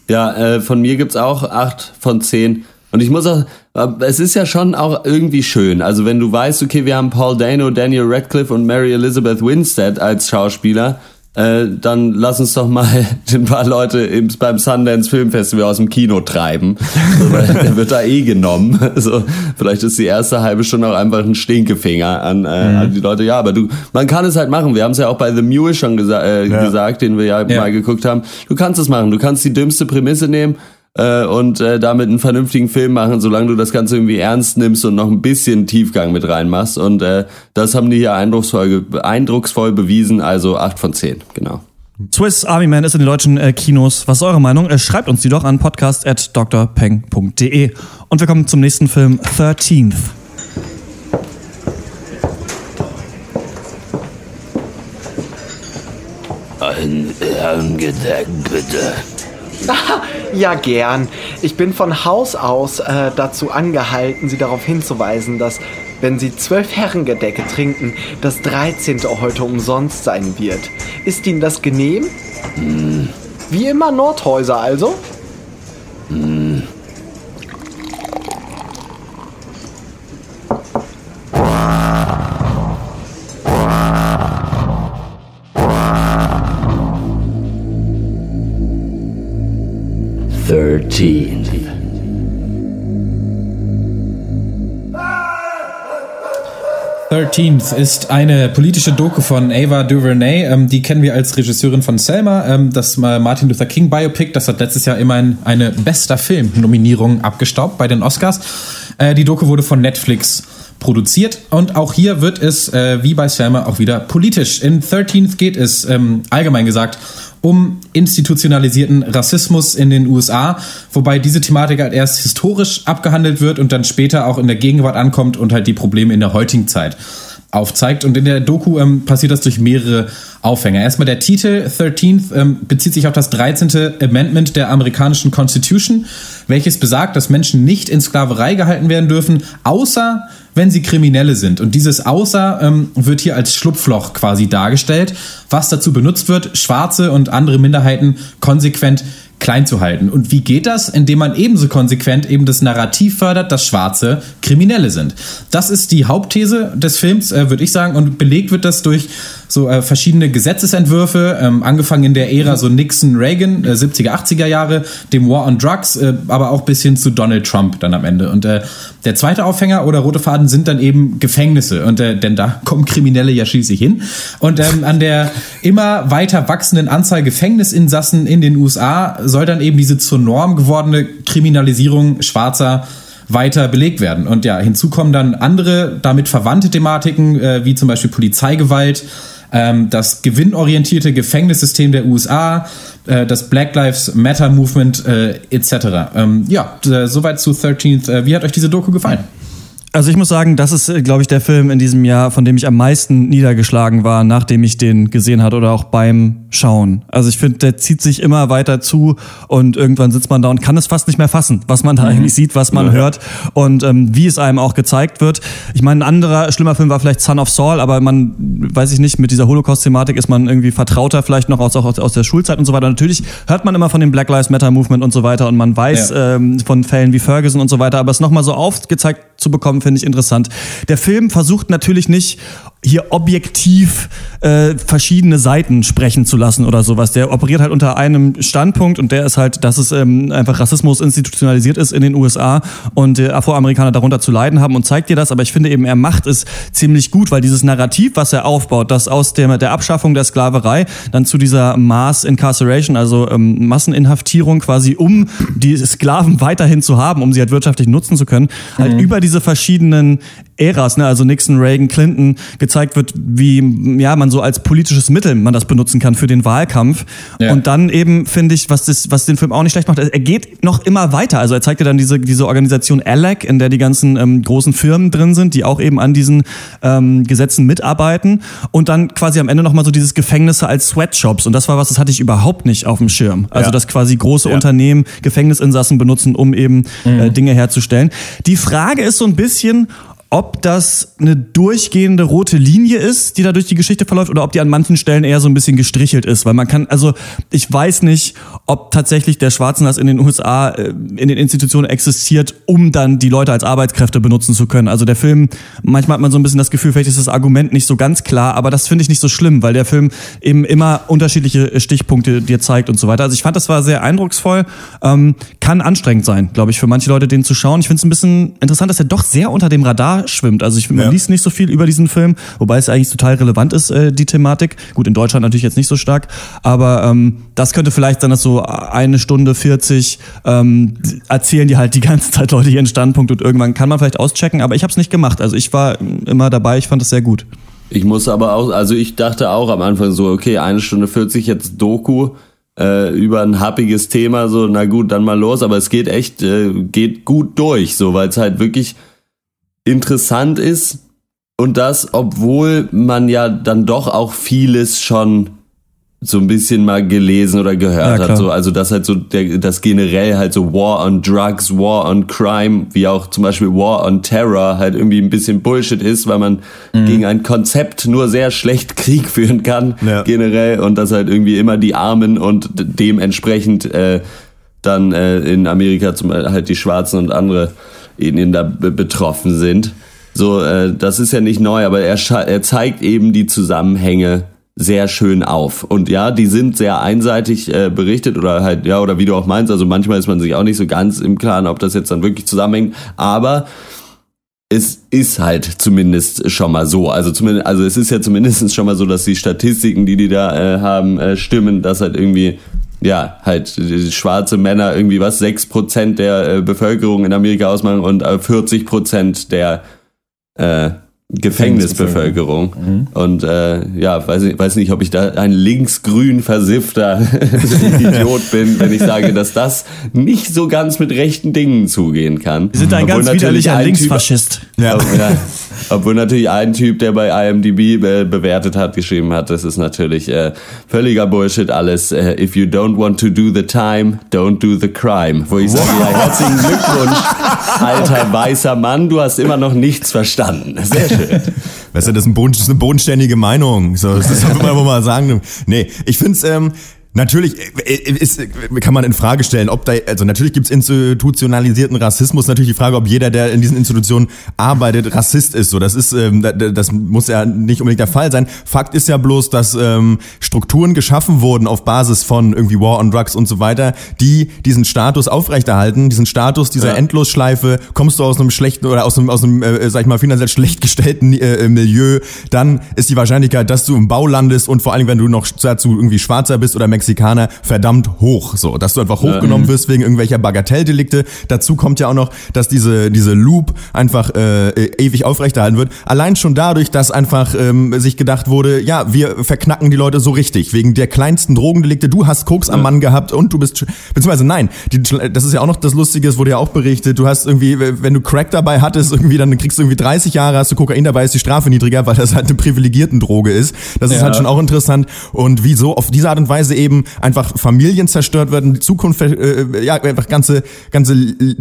Ja, äh, von mir gibt's auch acht von zehn. Und ich muss auch, äh, es ist ja schon auch irgendwie schön. Also wenn du weißt, okay, wir haben Paul Dano, Daniel Radcliffe und Mary Elizabeth Winstead als Schauspieler, äh, dann lass uns doch mal ein paar Leute im, beim Sundance Film Festival aus dem Kino treiben. So, der wird da eh genommen. So, vielleicht ist die erste halbe Stunde auch einfach ein Stinkefinger an, äh, an die Leute. Ja, aber du, man kann es halt machen. Wir haben es ja auch bei The Mule schon gesa äh, Ja. gesagt, den wir ja, Ja. mal geguckt haben. Du kannst es machen. Du kannst die dümmste Prämisse nehmen äh, und äh, damit einen vernünftigen Film machen, solange du das Ganze irgendwie ernst nimmst und noch ein bisschen Tiefgang mit reinmachst. Und äh, das haben die hier eindrucksvoll, eindrucksvoll bewiesen. Also 8 von 10, genau. Swiss Army Man ist in den deutschen äh, Kinos. Was ist eure Meinung? Äh, schreibt uns die doch an podcast.drpeng.de. Und wir kommen zum nächsten Film, 13th. Ein Herrengedeck, bitte. Ja, gern. Ich bin von Haus aus äh, dazu angehalten, Sie darauf hinzuweisen, dass wenn Sie zwölf Herrengedecke trinken, das dreizehnte heute umsonst sein wird. Ist Ihnen das genehm? Hm. Wie immer Nordhäuser also? Thirteenth. 13th ist eine politische Doku von Ava DuVernay. Ähm, die kennen wir als Regisseurin von Selma, ähm, das Martin Luther King Biopic. Das hat letztes Jahr immerhin eine bester Film-Nominierung abgestaubt bei den Oscars. Äh, die Doku wurde von Netflix produziert und auch hier wird es, äh, wie bei Selma, auch wieder politisch. In 13th geht es ähm, allgemein gesagt um institutionalisierten Rassismus in den USA, wobei diese Thematik halt erst historisch abgehandelt wird und dann später auch in der Gegenwart ankommt und halt die Probleme in der heutigen Zeit aufzeigt. Und in der Doku ähm, passiert das durch mehrere Aufhänger. Erstmal der Titel 13th ähm, bezieht sich auf das 13. Amendment der amerikanischen Constitution, welches besagt, dass Menschen nicht in Sklaverei gehalten werden dürfen, außer wenn sie Kriminelle sind. Und dieses Außer ähm, wird hier als Schlupfloch quasi dargestellt, was dazu benutzt wird, Schwarze und andere Minderheiten konsequent klein zu halten. Und wie geht das? Indem man ebenso konsequent eben das Narrativ fördert, dass Schwarze Kriminelle sind. Das ist die Hauptthese des Films, äh, würde ich sagen. Und belegt wird das durch so äh, verschiedene Gesetzesentwürfe, ähm, angefangen in der Ära so Nixon, Reagan, äh, 70er, 80er Jahre, dem War on Drugs, äh, aber auch bis hin zu Donald Trump dann am Ende. Und äh, der zweite Aufhänger oder rote Faden sind dann eben Gefängnisse. Und äh, denn da kommen Kriminelle ja schließlich hin. Und ähm, an der immer weiter wachsenden Anzahl Gefängnisinsassen in den USA soll dann eben diese zur Norm gewordene Kriminalisierung schwarzer weiter belegt werden. Und ja, hinzu kommen dann andere damit verwandte Thematiken, äh, wie zum Beispiel Polizeigewalt, ähm, das gewinnorientierte Gefängnissystem der USA, äh, das Black Lives Matter Movement äh, etc. Ähm, ja, äh, soweit zu 13th. Äh, wie hat euch diese Doku gefallen? Also ich muss sagen, das ist, äh, glaube ich, der Film in diesem Jahr, von dem ich am meisten niedergeschlagen war, nachdem ich den gesehen hatte oder auch beim Schauen. Also ich finde, der zieht sich immer weiter zu und irgendwann sitzt man da und kann es fast nicht mehr fassen, was man da mhm. eigentlich sieht, was man ja. hört und ähm, wie es einem auch gezeigt wird. Ich meine, ein anderer schlimmer Film war vielleicht Son of Saul, aber man, weiß ich nicht, mit dieser Holocaust-Thematik ist man irgendwie vertrauter vielleicht noch aus, auch aus der Schulzeit und so weiter. Natürlich hört man immer von dem Black Lives Matter Movement und so weiter und man weiß ja. ähm, von Fällen wie Ferguson und so weiter, aber es nochmal so aufgezeigt zu bekommen, finde ich interessant. Der Film versucht natürlich nicht, hier objektiv äh, verschiedene Seiten sprechen zu lassen oder sowas. Der operiert halt unter einem Standpunkt und der ist halt, dass es ähm, einfach Rassismus institutionalisiert ist in den USA und äh, Afroamerikaner darunter zu leiden haben und zeigt dir das. Aber ich finde eben, er macht es ziemlich gut, weil dieses Narrativ, was er aufbaut, das aus der, der Abschaffung der Sklaverei dann zu dieser Mass Incarceration, also ähm, Masseninhaftierung quasi, um die Sklaven weiterhin zu haben, um sie halt wirtschaftlich nutzen zu können, halt mhm. halt über diese verschiedenen Äras, ne, also Nixon, Reagan, Clinton, gezeigt wird, wie ja man so als politisches Mittel man das benutzen kann für den Wahlkampf. Ja. Und dann eben finde ich, was das, was den Film auch nicht schlecht macht, er geht noch immer weiter. Also er zeigt dir dann diese diese Organisation ALEC, in der die ganzen ähm, großen Firmen drin sind, die auch eben an diesen ähm, Gesetzen mitarbeiten. Und dann quasi am Ende noch mal so dieses Gefängnisse als Sweatshops. Und das war was, das hatte ich überhaupt nicht auf dem Schirm. Also ja. dass quasi große ja. Unternehmen Gefängnisinsassen benutzen, um eben mhm. äh, Dinge herzustellen. Die Frage ist so ein bisschen, ob das eine durchgehende rote Linie ist, die da durch die Geschichte verläuft, oder ob die an manchen Stellen eher so ein bisschen gestrichelt ist. Weil man kann, also ich weiß nicht, ob tatsächlich der Schwarzenlass in den USA äh, in den Institutionen existiert, um dann die Leute als Arbeitskräfte benutzen zu können. Also der Film, manchmal hat man so ein bisschen das Gefühl, vielleicht ist das Argument nicht so ganz klar, aber das finde ich nicht so schlimm, weil der Film eben immer unterschiedliche Stichpunkte dir zeigt und so weiter. Also ich fand, das war sehr eindrucksvoll. Ähm, kann anstrengend sein, glaube ich, für manche Leute, den zu schauen. Ich finde es ein bisschen interessant, dass er doch sehr unter dem Radar schwimmt. Also ich man ja. liest nicht so viel über diesen Film, wobei es eigentlich total relevant ist, äh, die Thematik. Gut, in Deutschland natürlich jetzt nicht so stark, aber ähm, das könnte vielleicht sein, dass so eine Stunde 40 ähm, erzählen die halt die ganze Zeit Leute ihren Standpunkt und irgendwann kann man vielleicht auschecken, aber ich habe es nicht gemacht. Also ich war immer dabei, ich fand es sehr gut. Ich muss aber auch, also ich dachte auch am Anfang so, okay, eine Stunde 40 jetzt Doku äh, über ein happiges Thema, so, na gut, dann mal los, aber es geht echt, äh, geht gut durch, so, weil es halt wirklich interessant ist und das, obwohl man ja dann doch auch vieles schon so ein bisschen mal gelesen oder gehört Ja, hat. So, also das halt so, der, das generell halt so War on Drugs, War on Crime, wie auch zum Beispiel War on Terror halt irgendwie ein bisschen Bullshit ist, weil man gegen ein Konzept nur sehr schlecht Krieg führen kann, Ja. generell, und dass halt irgendwie immer die Armen und dementsprechend äh, dann äh, in Amerika zum halt die Schwarzen und andere Ethnien da be- betroffen sind. So, äh, das ist ja nicht neu, aber er, er zeigt eben die Zusammenhänge sehr schön auf. Und ja, die sind sehr einseitig äh, berichtet oder halt, ja, oder wie du auch meinst, also manchmal ist man sich auch nicht so ganz im Klaren, ob das jetzt dann wirklich zusammenhängt, aber es ist halt zumindest schon mal so. Also zumindest, also es ist ja zumindest schon mal so, dass die Statistiken, die die da äh, haben, äh, stimmen, dass halt irgendwie ja, halt äh, schwarze Männer irgendwie was, 6% der äh, Bevölkerung in Amerika ausmachen und äh, 40% der äh, Gefängnisbevölkerung. Und äh, ja, weiß, ich, weiß nicht, ob ich da ein linksgrün versiffter Idiot bin, wenn ich sage, dass das nicht so ganz mit rechten Dingen zugehen kann. Wir sind ein Obwohl ganz widerlicher ein Typ- Linksfaschist. Ja. Ob- ja. Obwohl natürlich ein Typ, der bei IMDb be bewertet hat, geschrieben hat, das ist natürlich äh, völliger Bullshit alles. Äh, if you don't want to do the time, don't do the crime. Wo ich sage, ja, herzlichen Glückwunsch, alter weißer Mann, du hast immer noch nichts verstanden. Sehr schön. Weißt du, das ist, ein Boden, das ist eine bodenständige Meinung. So, das ist, muss man wohl mal sagen. Nee, ich find's ähm, Natürlich äh, ist, kann man in Frage stellen, ob da, also natürlich gibt's institutionalisierten Rassismus, natürlich die Frage, ob jeder, der in diesen Institutionen arbeitet, Rassist ist. So, das ist, ähm, da- da- das muss ja nicht unbedingt der Fall sein. Fakt ist ja bloß, dass ähm, Strukturen geschaffen wurden auf Basis von irgendwie War on Drugs und so weiter, die diesen Status aufrechterhalten, diesen Status dieser Ja. Endlosschleife. Kommst du aus einem schlechten oder aus einem, aus einem, äh, sag ich mal, finanziell schlecht gestellten äh, Milieu, dann ist die Wahrscheinlichkeit, dass du im Bau landest und vor allem, wenn du noch dazu irgendwie Schwarzer bist oder Mexikaner, verdammt hoch. So, dass du einfach hochgenommen wirst wegen irgendwelcher Bagatelldelikte. Dazu kommt ja auch noch, dass diese, diese Loop einfach äh, ewig aufrechterhalten wird. Allein schon dadurch, dass einfach ähm, sich gedacht wurde, ja, wir verknacken die Leute so richtig, wegen der kleinsten Drogendelikte. Du hast Koks am Mann gehabt und du bist, beziehungsweise nein, die, das ist ja auch noch das Lustige, es wurde ja auch berichtet, du hast irgendwie, wenn du Crack dabei hattest, irgendwie, dann kriegst du irgendwie 30 Jahre, hast du Kokain dabei, ist die Strafe niedriger, weil das halt eine privilegierten Droge ist. Das ist Ja. halt schon auch interessant. Und wieso auf diese Art und Weise eben einfach Familien zerstört werden, die Zukunft, äh, ja, einfach ganze, ganze,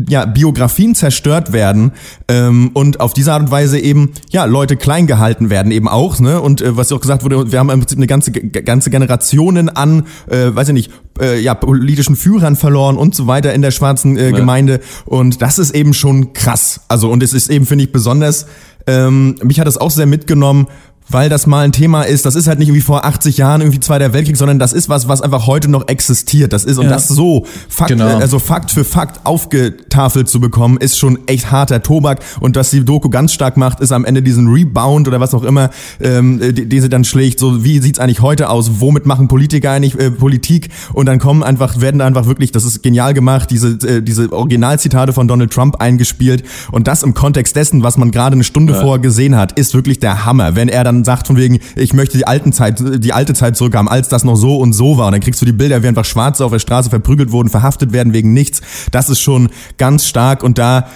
ja, Biografien zerstört werden, ähm, und auf diese Art und Weise eben, ja, Leute klein gehalten werden eben auch, ne, und äh, was auch gesagt wurde, wir haben im Prinzip eine ganze, ganze Generationen an, äh, weiß ich nicht, äh, ja, politischen Führern verloren und so weiter in der schwarzen äh, Gemeinde. Und das ist eben schon krass. Also, und es ist eben, finde ich, besonders, ähm, mich hat es auch sehr mitgenommen, weil das mal ein Thema ist, das ist halt nicht irgendwie vor 80 Jahren irgendwie Zweiter Weltkrieg, sondern das ist was, was einfach heute noch existiert. Das ist und Ja. das so Fakt, Genau. äh, also Fakt für Fakt aufgetafelt zu bekommen, ist schon echt harter Tobak. Und was die Doku ganz stark macht, ist am Ende diesen Rebound oder was auch immer, ähm, die, die sie dann schlägt. So wie sieht's eigentlich heute aus? Womit machen Politiker eigentlich äh, Politik? Und dann kommen einfach, werden da einfach wirklich, das ist genial gemacht, diese äh, diese Originalzitate von Donald Trump eingespielt. Und das im Kontext dessen, was man gerade eine Stunde vorher gesehen hat, ist wirklich der Hammer. Wenn er dann sagt von wegen, ich möchte die alten Zeit, die alte Zeit zurückhaben, als das noch so und so war. Und dann kriegst du die Bilder, wie einfach Schwarze auf der Straße verprügelt wurden, verhaftet werden wegen nichts. Das ist schon ganz stark und da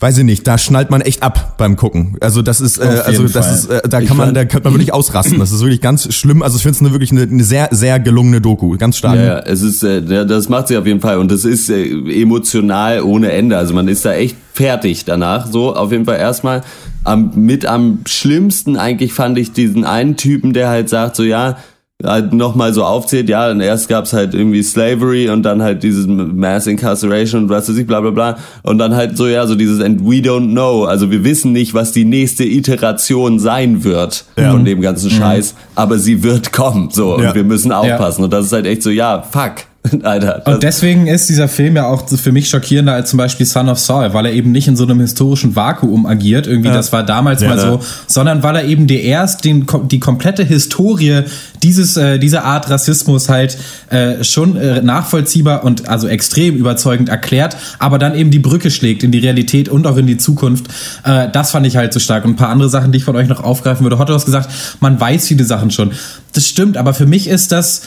Weiß ich nicht, da schnallt man echt ab beim Gucken. Also das ist, äh, also das Fall. ist, äh, da Ich kann man, da könnte man wirklich ausrasten. Das ist wirklich ganz schlimm. Also ich finde es eine, wirklich eine, eine sehr, sehr gelungene Doku, ganz stark. Ja, ja, es ist, äh, das macht sie auf jeden Fall und das ist äh, emotional ohne Ende. Also man ist da echt fertig danach. So auf jeden Fall erstmal am, mit am schlimmsten eigentlich fand ich diesen einen Typen, der halt sagt so ja halt nochmal so aufzählt, ja, und erst gab's halt irgendwie Slavery und dann halt dieses Mass Incarceration und was weiß ich, bla bla bla. Und dann halt so, ja, so dieses and we don't know. Also wir wissen nicht, was die nächste Iteration sein wird von dem ganzen Scheiß, aber sie wird kommen. So, und Ja. wir müssen aufpassen. Und das ist halt echt so, ja, fuck. Alter. Und deswegen ist dieser Film ja auch für mich schockierender als zum Beispiel Son of Saul, weil er eben nicht in so einem historischen Vakuum agiert, irgendwie, das war damals mal ne? so, sondern weil er eben der erst den, die komplette Historie dieses, äh, dieser Art Rassismus halt äh, schon äh, nachvollziehbar und also extrem überzeugend erklärt, aber dann eben die Brücke schlägt in die Realität und auch in die Zukunft. Äh, das fand ich halt so stark. Und ein paar andere Sachen, die ich von euch noch aufgreifen würde. Hotto hast gesagt, man weiß viele Sachen schon. Das stimmt, aber für mich ist das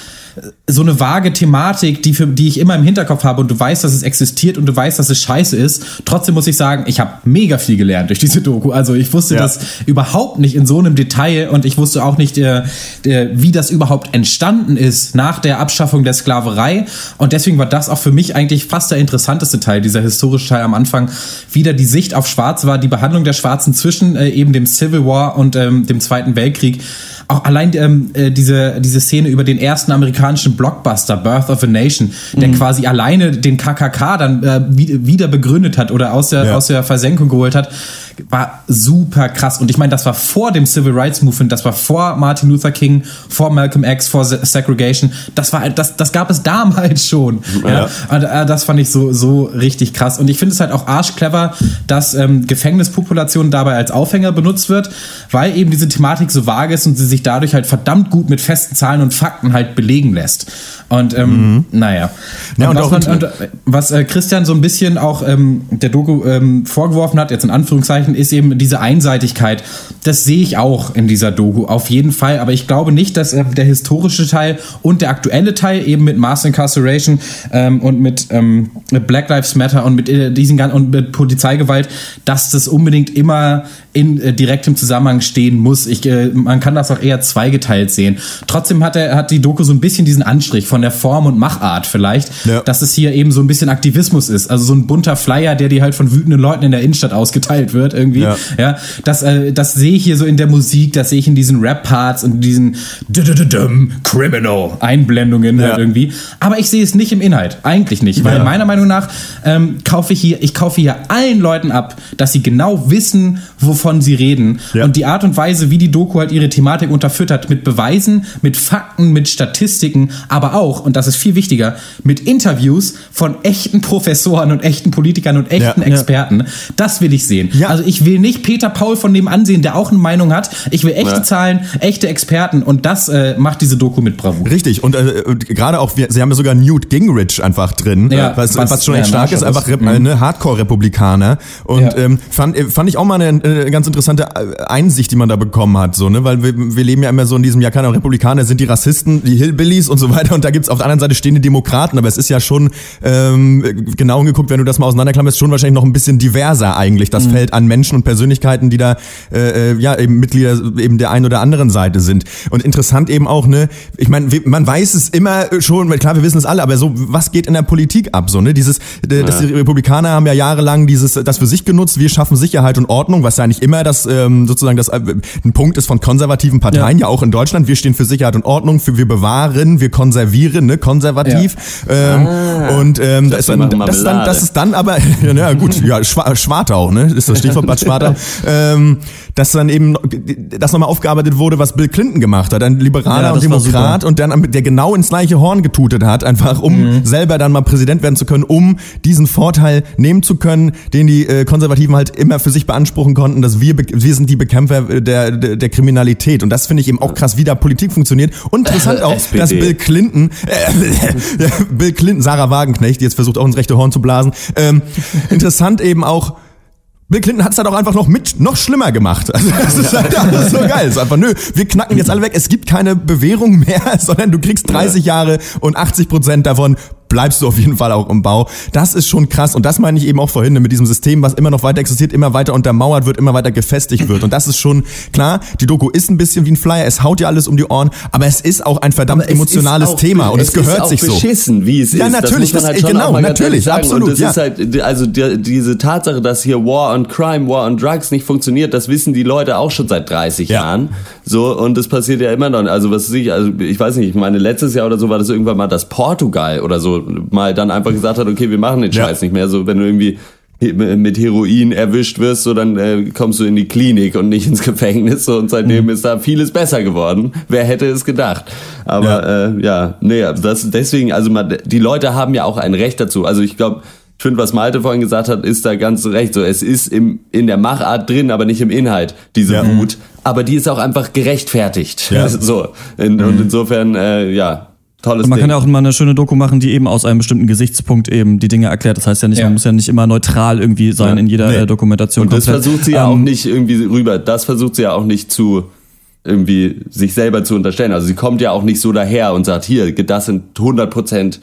so eine vage Thematik, die für die ich immer im Hinterkopf habe und du weißt, dass es existiert und du weißt, dass es scheiße ist. Trotzdem muss ich sagen, ich habe mega viel gelernt durch diese Doku. Also ich wusste Ja. das überhaupt nicht in so einem Detail und ich wusste auch nicht, äh, äh, wie das überhaupt entstanden ist nach der Abschaffung der Sklaverei. Und deswegen war das auch für mich eigentlich fast der interessanteste Teil, dieser historische Teil am Anfang. Wieder die Sicht auf Schwarz war, die Behandlung der Schwarzen zwischen äh, eben dem Civil War und ähm, dem Zweiten Weltkrieg. Auch allein ähm, äh, diese, diese Szene über den ersten amerikanischen Blockbuster, Birth of a Nation, der quasi alleine den KKK dann äh, wie- wieder begründet hat oder aus der, Ja. aus der Versenkung geholt hat, war super krass. Und ich meine, das war vor dem Civil Rights Movement, das war vor Martin Luther King, vor Malcolm X, vor Se- Segregation. Das war, das, das gab es damals schon. Ja. Und, äh, das fand ich so, so richtig krass. Und ich finde es halt auch arschclever, dass ähm, Gefängnispopulation dabei als Aufhänger benutzt wird, weil eben diese Thematik so vage ist und sie sich dadurch halt verdammt gut mit festen Zahlen und Fakten halt belegen lässt. Und ähm, naja. Ja, und was, man, und, was äh, Christian so ein bisschen auch ähm, der Doku ähm, vorgeworfen hat, jetzt in Anführungszeichen, ist eben diese Einseitigkeit. Das sehe ich auch in dieser Doku, auf jeden Fall. Aber ich glaube nicht, dass äh, der historische Teil und der aktuelle Teil eben mit Mass Incarceration ähm, und mit, ähm, mit Black Lives Matter und mit äh, diesen und mit Polizeigewalt, dass das unbedingt immer in äh, direktem Zusammenhang stehen muss. Ich, äh, man kann das auch eher zweigeteilt sehen. Trotzdem hat er hat die Doku so ein bisschen diesen Anstrich von der Form und Machart vielleicht, Ja. dass es hier eben so ein bisschen Aktivismus ist. Also so ein bunter Flyer, der dir halt von wütenden Leuten in der Innenstadt ausgeteilt wird irgendwie. Ja. Ja, das, äh, das sehe ich hier so in der Musik, das sehe ich in diesen Rap-Parts und diesen Criminal Einblendungen Ja. halt irgendwie. Aber ich sehe es nicht im Inhalt. Eigentlich nicht. Weil meiner Meinung nach ähm, kaufe ich hier, ich kaufe hier allen Leuten ab, dass sie genau wissen, wovon sie reden. Ja. Und die Art und Weise, wie die Doku halt ihre Thematik unterfüttert, mit Beweisen, mit Fakten, mit Statistiken, aber auch, und das ist viel wichtiger, mit Interviews von echten Professoren und echten Politikern und echten Ja. Experten. Das will ich sehen. Ja. Also ich will nicht Peter Paul von dem ansehen, der auch eine Meinung hat. Ich will echte Ja. Zahlen, echte Experten und das äh, macht diese Doku mit Bravour. Richtig, und, äh, und gerade auch, wir, sie haben ja sogar Newt Gingrich einfach drin, Ja, was, was- was, schon ja, echt stark Marshall ist, einfach ist. Rep- äh, ne, Hardcore-Republikaner. Und Ja. ähm, fand, äh, fand ich auch mal eine, äh, ganz interessante äh, Einsicht, die man da bekommen hat, so, ne? Weil wir, wir leben ja immer so in diesem, ja, keine Republikaner sind die Rassisten, die Hillbillies und so weiter. Und da gibt's auf der anderen Seite stehende Demokraten, aber es ist ja schon ähm, genau angeguckt, wenn du das mal auseinanderklammerst, schon wahrscheinlich noch ein bisschen diverser eigentlich, das Feld an Menschen und Persönlichkeiten, die da äh, äh, ja eben Mitglieder eben der einen oder anderen Seite sind. Und interessant eben auch, ne, ich meine, man weiß es immer schon, weil klar, wir wissen es alle, aber so, was geht in der Politik ab? So, ne? Dieses, äh, dass die Republikaner haben ja jahrelang dieses, das für sich genutzt, wir schaffen Sicherheit und Ordnung, was ja nicht immer das ähm, sozusagen das äh, ein Punkt ist von konservativen Parteien, ja. auch in Deutschland. Wir stehen für Sicherheit und Ordnung, für wir bewahren, wir konservieren, ne, konservativ. Ähm, und ähm, das, ist dann, das, dann, das ist dann aber, ja, na gut, ja, Schwa Schwartau, ne, ist das Stichwort Bad Schwartau, ähm, dass dann eben das nochmal aufgearbeitet wurde, was Bill Clinton gemacht hat, ein Liberaler Ja, und Demokrat und dann, der genau ins gleiche Horn getutet hat, einfach um selber dann mal Präsident werden zu können, um diesen Vorteil nehmen zu können, den die äh, Konservativen halt immer für sich beanspruchen konnten, dass wir, wir sind die Bekämpfer äh, der, der, der Kriminalität. Und das finde ich eben auch krass, wie da Politik funktioniert. Und interessant auch, SPD. dass Bill Clinton, äh, Bill Clinton, Sarah Wagenknecht, die jetzt versucht auch ins rechte Horn zu blasen, ähm, interessant eben auch, Bill Clinton hat es halt auch einfach noch mit, noch schlimmer gemacht. Also das ist halt alles so geil. Es ist einfach, nö, wir knacken jetzt alle weg. Es gibt keine Bewährung mehr, sondern du kriegst 30 Jahre und 80 Prozent davon bleibst du auf jeden Fall auch im Bau. Das ist schon krass. Und das meine ich eben auch vorhin mit diesem System, was immer noch weiter existiert, immer weiter untermauert wird, immer weiter gefestigt wird. Und das ist schon klar. Die Doku ist ein bisschen wie ein Flyer. Es haut ja alles um die Ohren. Aber es ist auch ein verdammt es emotionales auch- Thema. Und es, ist gehört sich so. beschissen, wie es Ja, ist. natürlich, das halt genau, natürlich, absolut, Und das ja. ist halt, also die, diese Tatsache, dass hier War on Crime, War on Drugs nicht funktioniert, das wissen die Leute auch schon seit 30 Ja. Jahren. So, und das passiert ja immer noch. Also, was weiß ich, also, ich weiß nicht, ich meine, letztes Jahr oder so war das irgendwann mal, dass Portugal oder so mal dann einfach gesagt hat, okay, wir machen den Ja. Scheiß nicht mehr. So, wenn du irgendwie mit Heroin erwischt wirst, so dann äh, kommst du in die Klinik und nicht ins Gefängnis so, und seitdem ist da vieles besser geworden. Wer hätte es gedacht? Aber ja, äh, ja nee, das deswegen, also man, die Leute haben ja auch ein Recht dazu. Also ich glaube, ich finde, was Malte vorhin gesagt hat, ist da ganz recht. So, es ist im, in der Machart drin, aber nicht im Inhalt, diese Ja. Wut. Aber die ist auch einfach gerechtfertigt. Ja. So. In, Und insofern, äh, ja, tolles Und man Ding. kann ja auch mal eine schöne Doku machen, die eben aus einem bestimmten Gesichtspunkt eben die Dinge erklärt. Das heißt ja nicht, Ja. man muss ja nicht immer neutral irgendwie sein in jeder Nee. äh, Dokumentation. Und das komplett. versucht sie ja auch Ähm, nicht irgendwie rüber, das versucht sie ja auch nicht zu irgendwie sich selber zu unterstellen. Also sie kommt ja auch nicht so daher und sagt, hier, das sind 100 Prozent,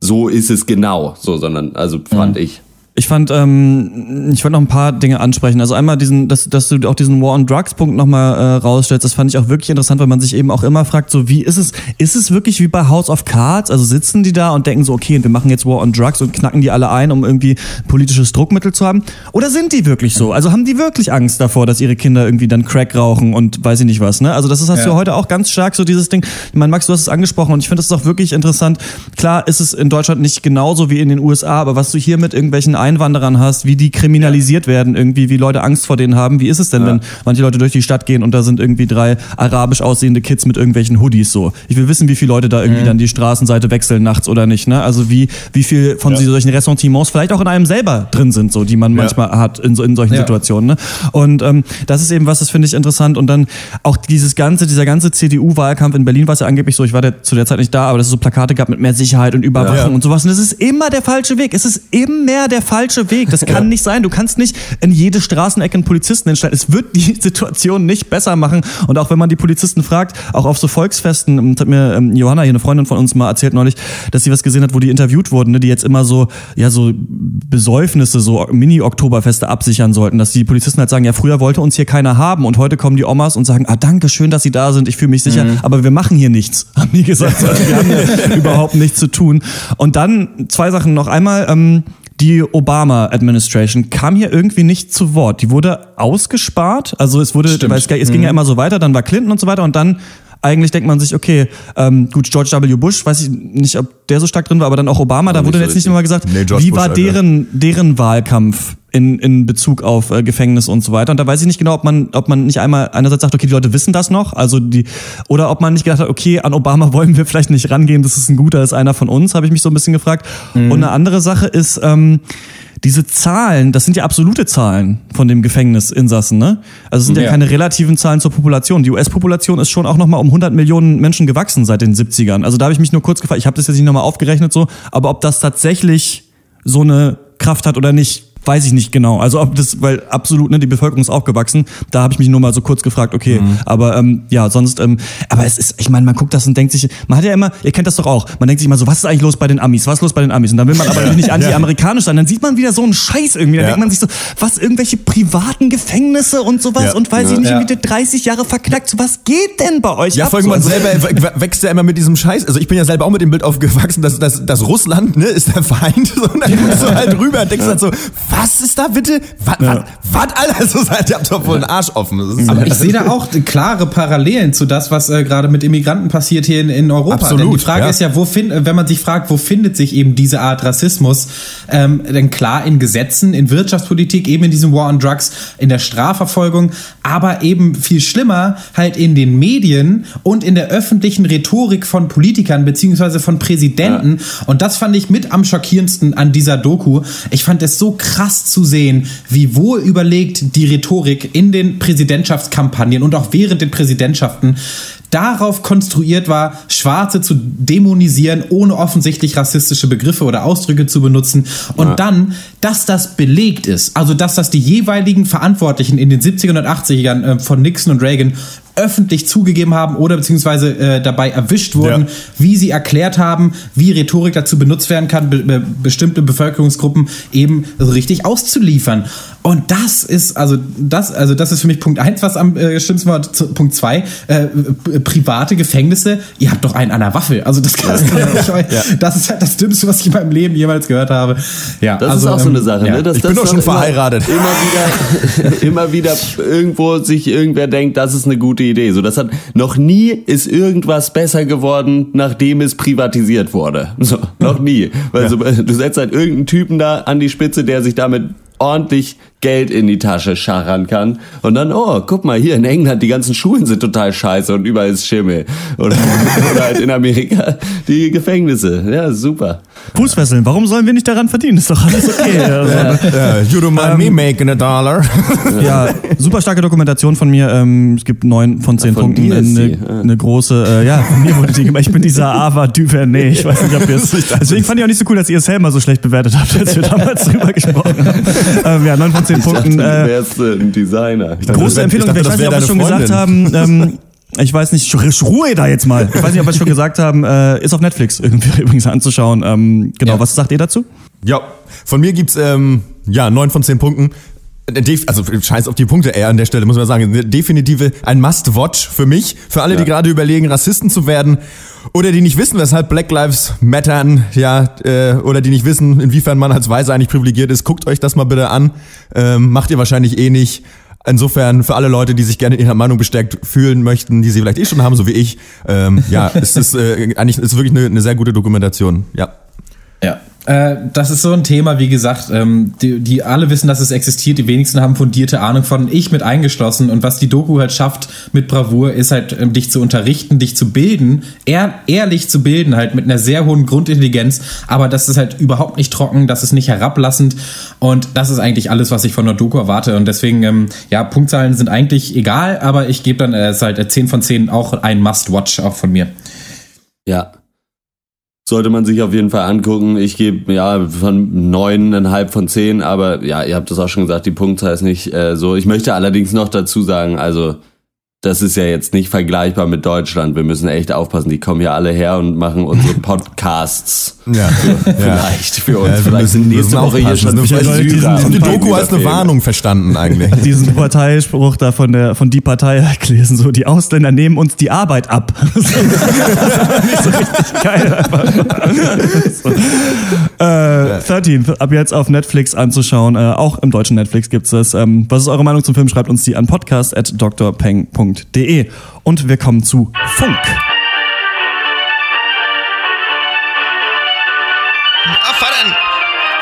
so ist es genau, so, sondern, also fand ich. Ich fand, ähm, ich wollte noch ein paar Dinge ansprechen. Also einmal diesen, dass, dass du auch diesen War on Drugs Punkt nochmal äh, rausstellst, das fand ich auch wirklich interessant, weil man sich eben auch immer fragt, so wie ist es, ist es wirklich wie bei House of Cards? Also sitzen die da und denken so, okay, wir machen jetzt War on Drugs und knacken die alle ein, um irgendwie politisches Druckmittel zu haben? Oder sind die wirklich so? Also haben die wirklich Angst davor, dass ihre Kinder irgendwie dann Crack rauchen und weiß ich nicht was, ne? Also das ist hast Ja. du heute auch ganz stark so dieses Ding. Ich meine, Max, du hast es angesprochen und ich finde das ist auch wirklich interessant. Klar ist es in Deutschland nicht genauso wie in den USA, aber was du hier mit irgendwelchen Einwanderern hast, wie die kriminalisiert werden, irgendwie, wie Leute Angst vor denen haben, wie ist es denn, wenn manche Leute durch die Stadt gehen und da sind irgendwie drei arabisch aussehende Kids mit irgendwelchen Hoodies so. Ich will wissen, wie viele Leute da irgendwie dann die Straßenseite wechseln nachts oder nicht, ne? Also wie, wie viel von solchen Ressentiments vielleicht auch in einem selber drin sind, so, die man manchmal hat in, so, in solchen Ja. Situationen, ne? Und ähm, das ist eben was, das finde ich interessant. Und dann auch dieses ganze, dieser ganze CDU-Wahlkampf in Berlin war es ja angeblich so, ich war der, zu der Zeit nicht da, aber dass es so Plakate gab mit mehr Sicherheit und Überwachung Ja. und sowas. Und das ist immer der falsche Weg. Es ist immer der falsche Weg. Das kann nicht sein. Du kannst nicht in jede Straßenecke einen Polizisten hinstellen. Es wird die Situation nicht besser machen. Und auch wenn man die Polizisten fragt, auch auf so Volksfesten, ähm, das hat mir ähm, Johanna, hier eine Freundin von uns mal erzählt neulich, dass sie was gesehen hat, wo die interviewt wurden, ne, die jetzt immer so, ja, so Besäufnisse, so Mini-Oktoberfeste absichern sollten, dass die Polizisten halt sagen, ja, früher wollte uns hier keiner haben und heute kommen die Omas und sagen, ah, danke, schön, dass sie da sind, ich fühle mich sicher, aber wir machen hier nichts, haben die gesagt. Also, wir haben hier überhaupt nichts zu tun. Und dann zwei Sachen noch. Einmal, ähm, die Obama-Administration kam hier irgendwie nicht zu Wort. Die wurde ausgespart. Also es wurde, Stimmt. weil es, es ging ja immer so weiter, dann war Clinton und so weiter und dann eigentlich denkt man sich, okay, ähm, gut, George W. Bush, weiß ich nicht, ob der so stark drin war, aber dann auch Obama, da nicht wurde so jetzt nicht richtig. immer gesagt, Nee, wie Bush, war Alter. deren, deren Wahlkampf in, in Bezug auf äh, Gefängnis und so weiter. Und da weiß ich nicht genau, ob man, ob man nicht einmal einerseits sagt, okay, die Leute wissen das noch, also die, oder ob man nicht gedacht hat, okay, an Obama wollen wir vielleicht nicht rangehen, das ist ein guter, ist einer von uns, habe ich mich so ein bisschen gefragt. Und eine andere Sache ist, ähm, diese Zahlen, das sind ja absolute Zahlen von dem Gefängnisinsassen, ne? Also es sind ja, Ja. keine relativen Zahlen zur Population. Die US-Population ist schon auch nochmal um 100 Millionen Menschen gewachsen seit den 70ern. Also da habe ich mich nur kurz gefragt, ich habe das jetzt nicht nochmal aufgerechnet so, aber ob das tatsächlich so eine Kraft hat oder nicht, weiß ich nicht genau. Also ob das, weil absolut, ne, die Bevölkerung ist aufgewachsen, da habe ich mich nur mal so kurz gefragt, okay, aber ähm, ja, sonst, ähm, aber es ist, ich meine, man guckt das und denkt sich, man hat ja immer, ihr kennt das doch auch, man denkt sich immer so, was ist eigentlich los bei den Amis, was ist los bei den Amis? Und dann will man aber nicht anti-amerikanisch sein, dann sieht man wieder so einen Scheiß irgendwie, dann Ja. denkt man sich so, was, irgendwelche privaten Gefängnisse und sowas Ja. und weiß ich nicht, Ja. irgendwie 30 Jahre verknackt, so was geht denn bei euch Ja, ab? So, man also- selber wächst ja immer mit diesem Scheiß. Also ich bin ja selber auch mit dem Bild aufgewachsen, dass, dass, dass Russland ne, ist der Feind. So, und dann guckst du halt rüber und denkst halt so, was ist da bitte? Was, was, was Alter? So seid ihr habt doch wohl einen Arsch offen. Aber ich sehe da auch klare Parallelen zu das, was äh, gerade mit Immigranten passiert hier in, in Europa. Absolut, denn die Frage ja. ist ja, wo find, äh, wenn man sich fragt, wo findet sich eben diese Art Rassismus? Ähm, denn klar in Gesetzen, in Wirtschaftspolitik, eben in diesem War on Drugs, in der Strafverfolgung, aber eben viel schlimmer halt in den Medien und in der öffentlichen Rhetorik von Politikern beziehungsweise von Präsidenten. Und das fand ich mit am schockierendsten an dieser Doku. Ich fand es so krass zu sehen, wie wohl überlegt die Rhetorik in den Präsidentschaftskampagnen und auch während den Präsidentschaften darauf konstruiert war, Schwarze zu dämonisieren, ohne offensichtlich rassistische Begriffe oder Ausdrücke zu benutzen. Und dann, dass das belegt ist, also dass das die jeweiligen Verantwortlichen in den 70er und 80ern äh, von Nixon und Reagan öffentlich zugegeben haben oder beziehungsweise äh, dabei erwischt wurden, Ja. wie sie erklärt haben, wie Rhetorik dazu benutzt werden kann, be be bestimmte Bevölkerungsgruppen eben richtig auszuliefern. Und das ist, also das, also das ist für mich Punkt eins, was am äh, schlimmsten war. Zu- Punkt zwei, äh, p- private Gefängnisse, ihr habt doch einen an der Waffel. Also das, kann, das ist halt das Dümmste, was ich in meinem Leben jemals gehört habe. Ja, Das also, ist auch so eine ähm, Sache, ja. ne? Dass Ich bin das doch schon immer- verheiratet. Immer wieder, immer wieder irgendwo sich irgendwer denkt, das ist eine gute Idee. So, das hat noch nie ist irgendwas besser geworden, nachdem es privatisiert wurde. So, noch nie. Weil so, du setzt halt irgendeinen Typen da an die Spitze, der sich damit ordentlich Geld in die Tasche scharren kann und dann, oh, guck mal, hier in England, die ganzen Schulen sind total scheiße und überall ist Schimmel. Oder, oder halt in Amerika die Gefängnisse. Ja, super. Fußfesseln, warum sollen wir nicht daran verdienen? Ist doch alles okay. Also, ja, you don't mind me making a dollar. Ja, super starke Dokumentation von mir. Ähm, es gibt neun von zehn Von Punkten. eine, eine große, äh, ja, von mir wurde die gemacht. Ich bin dieser Ava Duvernay. Ich weiß nicht, ob ihr es. Deswegen fand ich auch nicht so cool, dass ihr es Helmer so schlecht bewertet habt, als wir damals drüber gesprochen haben. Ähm, ja, neun von zehn Ich dachte, Punkten. du Äh, wärst ein Designer. große wär- Empfehlung, ich dachte, ich weiß nicht, ob wir schon deine gesagt haben. Ähm, ich weiß nicht, Ruhe da jetzt mal. Ich weiß nicht, ob wir es schon gesagt haben, äh, ist auf Netflix irgendwie übrigens anzuschauen. Ähm, genau, Ja. was sagt ihr dazu? Ja, von mir gibt's ähm, ja neun von zehn Punkten. Äh, Also scheiß auf die Punkte eher an der Stelle, muss man sagen. Definitive ein Must-Watch für mich, für alle, die gerade überlegen, Rassisten zu werden oder die nicht wissen, weshalb Black Lives Mattern, ja, äh, oder die nicht wissen, inwiefern man als Weißer eigentlich privilegiert ist. Guckt euch das mal bitte an. Ähm, macht ihr wahrscheinlich eh nicht. Insofern für alle Leute, die sich gerne in ihrer Meinung bestärkt fühlen möchten, die sie vielleicht eh schon haben, so wie ich, ähm, ja, es ist äh, eigentlich es ist wirklich eine, eine sehr gute Dokumentation. Ja. Ja. Äh, das ist so ein Thema, wie gesagt, ähm, die, die alle wissen, dass es existiert, die wenigsten haben fundierte Ahnung von, ich mit eingeschlossen. Und was die Doku halt schafft mit Bravour, ist halt, ähm, dich zu unterrichten, dich zu bilden, ehr, ehrlich zu bilden, halt mit einer sehr hohen Grundintelligenz. Aber das ist halt überhaupt nicht trocken, das ist nicht herablassend. Und das ist eigentlich alles, was ich von der Doku erwarte. Und deswegen, ähm, ja, Punktzahlen sind eigentlich egal, aber ich gebe dann, äh, halt äh, 10 von 10 auch ein Must-Watch, auch von mir. Ja. Sollte man sich auf jeden Fall angucken. Ich gebe ja von neuneinhalb von zehn, aber ja, ihr habt das auch schon gesagt, die Punktzahl ist nicht äh, so. Ich möchte allerdings noch dazu sagen, also das ist ja jetzt nicht vergleichbar mit Deutschland. Wir müssen echt aufpassen. Die kommen ja alle her und machen unsere Podcasts. Ja, Vielleicht für uns. Ja, wir Vielleicht müssen- sind nächste müssen Woche hier schon eine- Syrer Die Doku als eine. Warnung verstanden eigentlich. Diesen Parteispruch da von der von die Partei gelesen, so die Ausländer nehmen uns die Arbeit ab. das ist nicht so richtig geil. so. äh, 13, ab jetzt auf Netflix anzuschauen. Äh, auch im deutschen Netflix gibt's das. Ähm, was ist eure Meinung zum Film? Schreibt uns die an podcast.drpeng.de. Und wir kommen zu Funk. Ah, Vater,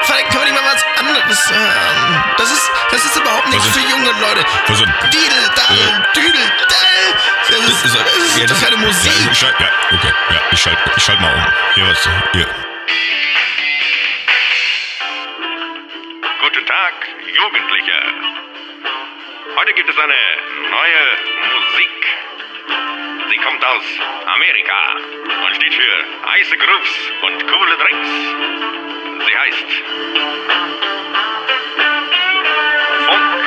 Vater, können wir nicht mal was anderes hören? Das ist, das ist überhaupt nichts für junge Leute. Was denn? Didel, Dall, Düdel, Dall. Das ist, das ist ja, doch keine Ja, Musik. ich schalt, ja, okay. Ja, ich schalt, ich schalt mal um. Hier was. Hier. Guten Tag, Jugendliche. Heute gibt es eine neue kommt aus Amerika und steht für heiße Grooves und coole Drinks. Sie heißt Funk.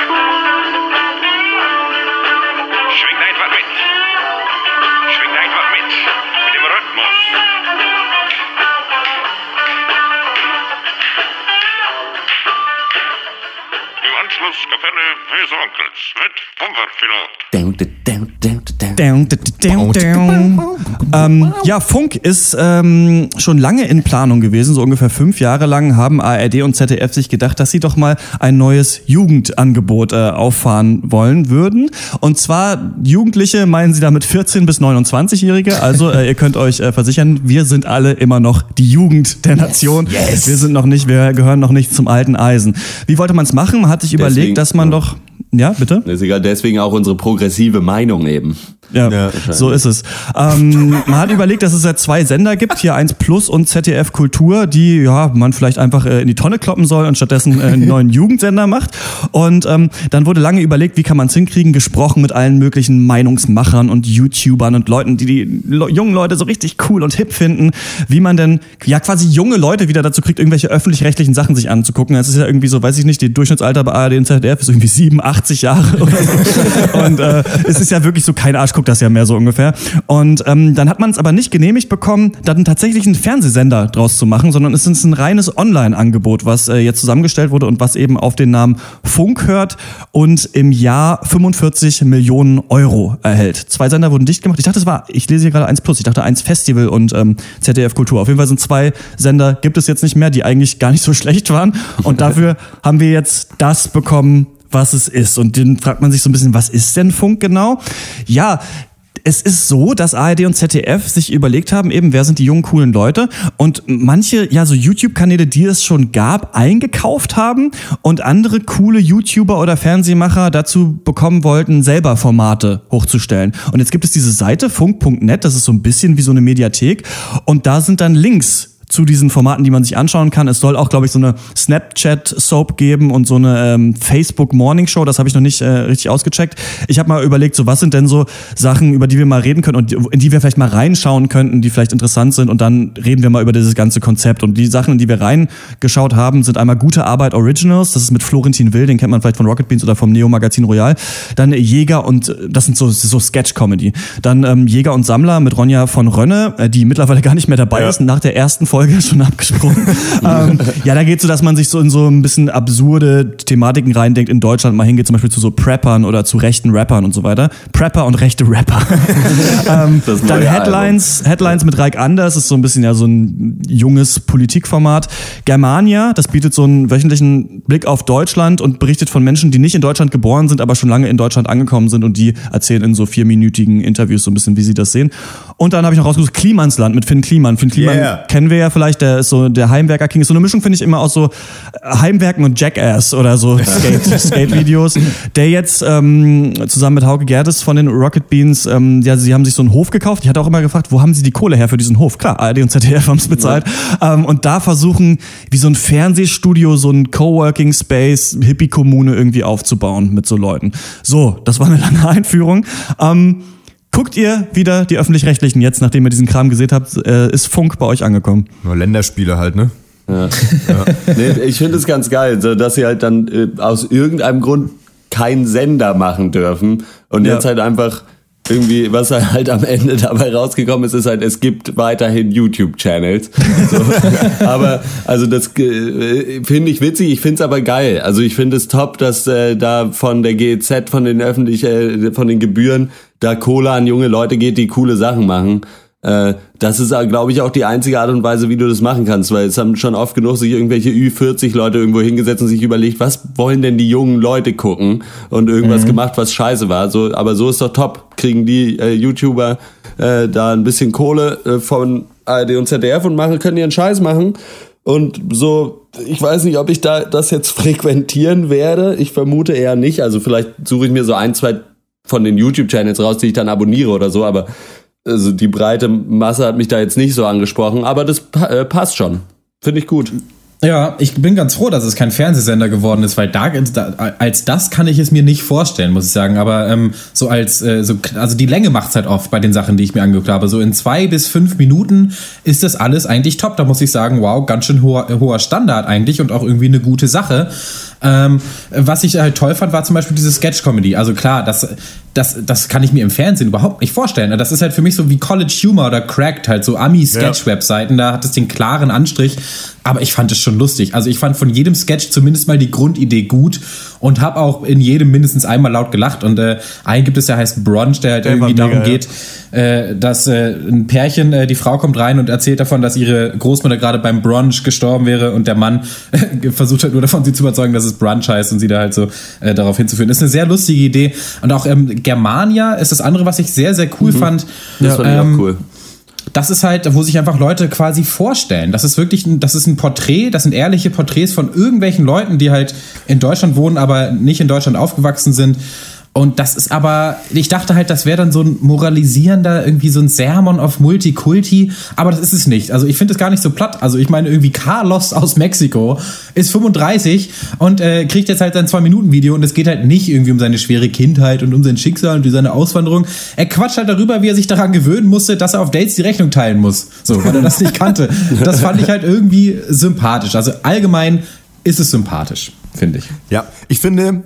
Schwingt einfach mit. Down. Down, down, down, down. Ähm, ja, Funk ist ähm, schon lange in Planung gewesen, so ungefähr fünf Jahre lang haben ARD und ZDF sich gedacht, dass sie doch mal ein neues Jugendangebot äh, auffahren wollen würden. Und zwar Jugendliche meinen sie damit 14 bis 29-Jährige. Also äh, ihr könnt euch äh, versichern, wir sind alle immer noch die Jugend der Nation. yes. Wir sind noch nicht, wir gehören noch nicht zum alten Eisen. Wie wollte man es machen? Man hat sich Deswegen- überlegt, dass man doch ja, bitte? Ist egal, deswegen auch unsere progressive Meinung eben. Ja, Ja. so ist es. Ähm, man hat überlegt, dass es ja zwei Sender gibt, hier 1 Plus und ZDF Kultur, die ja man vielleicht einfach äh, in die Tonne kloppen soll und stattdessen äh, einen neuen Jugendsender macht. Und ähm, dann wurde lange überlegt, wie kann man es hinkriegen, gesprochen mit allen möglichen Meinungsmachern und YouTubern und Leuten, die die lo jungen Leute so richtig cool und hip finden, wie man denn ja quasi junge Leute wieder dazu kriegt, irgendwelche öffentlich-rechtlichen Sachen sich anzugucken. Es ist ja irgendwie so, weiß ich nicht, die Durchschnittsalter bei ARD und ZDF ist irgendwie 87 Jahre oder so. Und äh, es ist ja wirklich so, kein Arsch guckt das ja mehr so ungefähr. Und ähm, dann hat man es aber nicht genehmigt bekommen, dann tatsächlich einen Fernsehsender draus zu machen, sondern es ist ein reines Online-Angebot, was äh, jetzt zusammengestellt wurde und was eben auf den Namen Funk hört und im Jahr 45 Millionen Euro erhält. Zwei Sender wurden dicht gemacht. Ich dachte, es war, ich lese hier gerade 1 Plus, ich dachte 1 Festival und ähm, ZDF Kultur. Auf jeden Fall sind zwei Sender, gibt es jetzt nicht mehr, die eigentlich gar nicht so schlecht waren. Und dafür haben wir jetzt das bekommen, was es ist. Und dann fragt man sich so ein bisschen, was ist denn Funk genau? Ja, es ist so, dass ARD und ZDF sich überlegt haben, eben, wer sind die jungen, coolen Leute und manche, ja, so YouTube-Kanäle, die es schon gab, eingekauft haben und andere coole YouTuber oder Fernsehmacher dazu bekommen wollten, selber Formate hochzustellen. Und jetzt gibt es diese Seite, funk.net, das ist so ein bisschen wie so eine Mediathek und da sind dann Links zu diesen Formaten, die man sich anschauen kann. Es soll auch, glaube ich, so eine Snapchat-Soap geben und so eine ähm, Facebook-Morning-Show. Das habe ich noch nicht äh, richtig ausgecheckt. Ich habe mal überlegt, so was sind denn so Sachen, über die wir mal reden können und in die wir vielleicht mal reinschauen könnten, die vielleicht interessant sind. Und dann reden wir mal über dieses ganze Konzept. Und die Sachen, in die wir reingeschaut haben, sind einmal Gute Arbeit Originals. Das ist mit Florentin Will, den kennt man vielleicht von Rocket Beans oder vom Neo Magazin Royal. Dann Jäger und das sind so, so Sketch-Comedy. Dann ähm, Jäger und Sammler mit Ronja von Rönne, äh, die mittlerweile gar nicht mehr dabei Ja. ist, nach der ersten Folge schon abgesprungen. ähm, ja, da geht so, dass man sich so in so ein bisschen absurde Thematiken reindenkt in Deutschland mal hingeht, zum Beispiel zu so Preppern oder zu rechten Rappern und so weiter. Prepper und rechte Rapper. ähm, dann Headlines, Headlines mit Raik Anders ist so ein bisschen ja so ein junges Politikformat. Germania, das bietet so einen wöchentlichen Blick auf Deutschland und berichtet von Menschen, die nicht in Deutschland geboren sind, aber schon lange in Deutschland angekommen sind und die erzählen in so vierminütigen Interviews so ein bisschen, wie sie das sehen. Und dann habe ich noch rausgesucht Klimansland mit Finn Kliman. Finn Kliman Yeah. kennen wir ja vielleicht, der ist so der Heimwerker King. Ist so eine Mischung, finde ich, immer aus so Heimwerken und Jackass oder so Skate- Skate-Videos. der jetzt ähm, zusammen mit Hauke Gerdes von den Rocket Beans, ähm, ja, sie haben sich so einen Hof gekauft. Ich hatte auch immer gefragt, wo haben sie die Kohle her für diesen Hof? Klar, ARD und ZDF haben es bezahlt. Ähm, und da versuchen, wie so ein Fernsehstudio, so ein Coworking Space, Hippie-Kommune irgendwie aufzubauen mit so Leuten. So, das war eine lange Einführung. Ähm, Guckt ihr wieder die öffentlich-rechtlichen jetzt, nachdem ihr diesen Kram gesehen habt, äh, ist Funk bei euch angekommen? Nur Länderspiele halt, ne? Nee, ich finde es ganz geil, so dass sie halt dann äh, aus irgendeinem Grund keinen Sender machen dürfen und Ja. jetzt halt einfach irgendwie, was halt am Ende dabei rausgekommen ist, ist halt, es gibt weiterhin YouTube-Channels. So. aber, also das äh, finde ich witzig, ich finde es aber geil. Also ich finde es top, dass äh, da von der GEZ, von den öffentlich, äh, von den Gebühren, da Kohle an junge Leute geht, die coole Sachen machen. Äh, das ist, glaube ich, auch die einzige Art und Weise, wie du das machen kannst, weil es haben schon oft genug sich irgendwelche Ü40-Leute irgendwo hingesetzt und sich überlegt, was wollen denn die jungen Leute gucken und irgendwas gemacht, was scheiße war. So, aber so ist doch top. Kriegen die äh, YouTuber äh, da ein bisschen Kohle äh, von ARD und ZDF und machen, können ihren Scheiß machen. Und so, ich weiß nicht, ob ich da das jetzt frequentieren werde. Ich vermute eher nicht. Also vielleicht suche ich mir so ein, zwei von den YouTube-Channels raus, die ich dann abonniere oder so, aber also die breite Masse hat mich da jetzt nicht so angesprochen, aber das äh, passt schon. Finde ich gut. Ja, ich bin ganz froh, dass es kein Fernsehsender geworden ist, weil da als das kann ich es mir nicht vorstellen, muss ich sagen. Aber ähm, so als äh, so also die Länge macht's halt oft bei den Sachen, die ich mir angeguckt habe. So in zwei bis fünf Minuten ist das alles eigentlich top. Da muss ich sagen, wow, ganz schön hoher, hoher Standard eigentlich und auch irgendwie eine gute Sache. Ähm, was ich halt toll fand, war zum Beispiel diese Sketch-Comedy. Also klar, das, das, das kann ich mir im Fernsehen überhaupt nicht vorstellen. Das ist halt für mich so wie College Humor oder Cracked, halt so Ami-Sketch-Webseiten. Da hat es den klaren Anstrich. Aber ich fand es schon lustig. Also ich fand von jedem Sketch zumindest mal die Grundidee gut und habe auch in jedem mindestens einmal laut gelacht. Und äh, einen gibt es, der heißt Brunch, der halt Der irgendwie darum mega, ja. geht, äh, dass äh, ein Pärchen, äh, die Frau kommt rein und erzählt davon, dass ihre Großmutter gerade beim Brunch gestorben wäre und der Mann äh, versucht halt nur davon, sie zu überzeugen, dass es Brunch heißt und sie da halt so äh, darauf hinzuführen. Das ist eine sehr lustige Idee. Und auch ähm, Germania ist das andere, was ich sehr, sehr cool fand. Das fand ich Ähm, auch cool. Das ist halt, wo sich einfach Leute quasi vorstellen. Das ist wirklich, ein, das ist ein Porträt, das sind ehrliche Porträts von irgendwelchen Leuten, die halt in Deutschland wohnen, aber nicht in Deutschland aufgewachsen sind. Und das ist aber, ich dachte halt, das wäre dann so ein moralisierender, irgendwie so ein Sermon auf Multikulti, aber das ist es nicht. Also ich finde es gar nicht so platt. Also ich meine, irgendwie Carlos aus Mexiko ist 35 und äh, kriegt jetzt halt sein Zwei-Minuten-Video und es geht halt nicht irgendwie um seine schwere Kindheit und um sein Schicksal und seine Auswanderung. Er quatscht halt darüber, wie er sich daran gewöhnen musste, dass er auf Dates die Rechnung teilen muss. So, weil er das nicht kannte. Das fand ich halt irgendwie sympathisch. Also allgemein ist es sympathisch, finde ich. Ja, ich finde,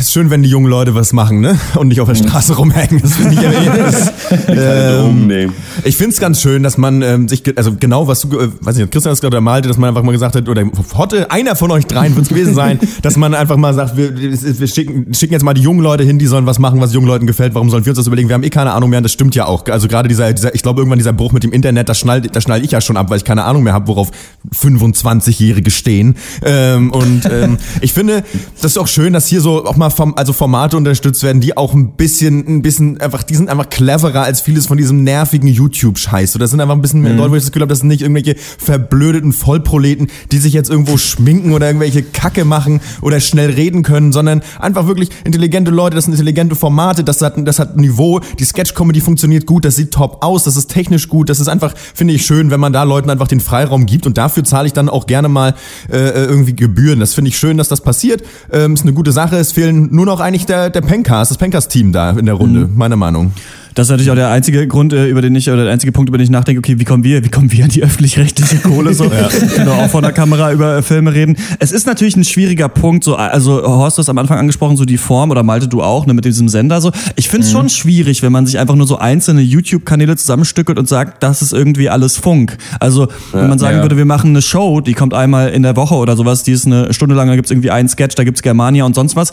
ist schön, wenn die jungen Leute was machen, ne? Und nicht auf der Straße rumhängen. Das finde ich ja ähm, ich finde es ganz schön, dass man ähm, sich, also genau was du, äh, weiß nicht, Christian hat es gerade malte, dass man einfach mal gesagt hat, oder Hotte, einer von euch dreien wird es gewesen sein, dass man einfach mal sagt, wir, wir schicken, schicken jetzt mal die jungen Leute hin, die sollen was machen, was jungen Leuten gefällt. Warum sollen wir uns das überlegen? Wir haben eh keine Ahnung mehr und das stimmt ja auch. Also gerade dieser, dieser ich glaube irgendwann dieser Bruch mit dem Internet, das schnall, das schnall ich ja schon ab, weil ich keine Ahnung mehr habe, worauf 25-Jährige stehen. Ähm, und ähm, ich finde, das ist auch schön, dass hier so auch mal vom, also Formate unterstützt werden, die auch ein bisschen, ein bisschen einfach, die sind einfach cleverer als vieles von diesem nervigen YouTube-Scheiß. So, das sind einfach ein bisschen mehr Leute, wo ich das Gefühl habe, das sind nicht irgendwelche verblödeten Vollproleten, die sich jetzt irgendwo schminken oder irgendwelche Kacke machen oder schnell reden können, sondern einfach wirklich intelligente Leute, das sind intelligente Formate, das hat, das hat Niveau, die Sketch-Comedy funktioniert gut, das sieht top aus, das ist technisch gut, das ist einfach, finde ich schön, wenn man da Leuten einfach den Freiraum gibt und dafür zahle ich dann auch gerne mal äh, irgendwie Gebühren. Das finde ich schön, dass das passiert. Ähm, ist eine gute Sache. Es fehlen nur noch eigentlich der, der Pencast, das Pencast-Team da in der Runde, meiner Meinung. Das ist natürlich auch der einzige Grund, äh, über den ich, oder der einzige Punkt, über den ich nachdenke, okay, wie kommen wir, wie kommen wir an die öffentlich-rechtliche Kohle so? ja. Genau, auch vor der Kamera über äh, Filme reden. Es ist natürlich ein schwieriger Punkt, so, also Horst, du hast am Anfang angesprochen, so die Form, oder Malte, du auch, ne, mit diesem Sender so. Ich finde es schon schwierig, wenn man sich einfach nur so einzelne YouTube-Kanäle zusammenstückelt und sagt, das ist irgendwie alles Funk. Also, wenn man sagen Ja. würde, wir machen eine Show, die kommt einmal in der Woche oder sowas, die ist eine Stunde lang, da gibt's irgendwie einen Sketch, da gibt's Germania und sonst was.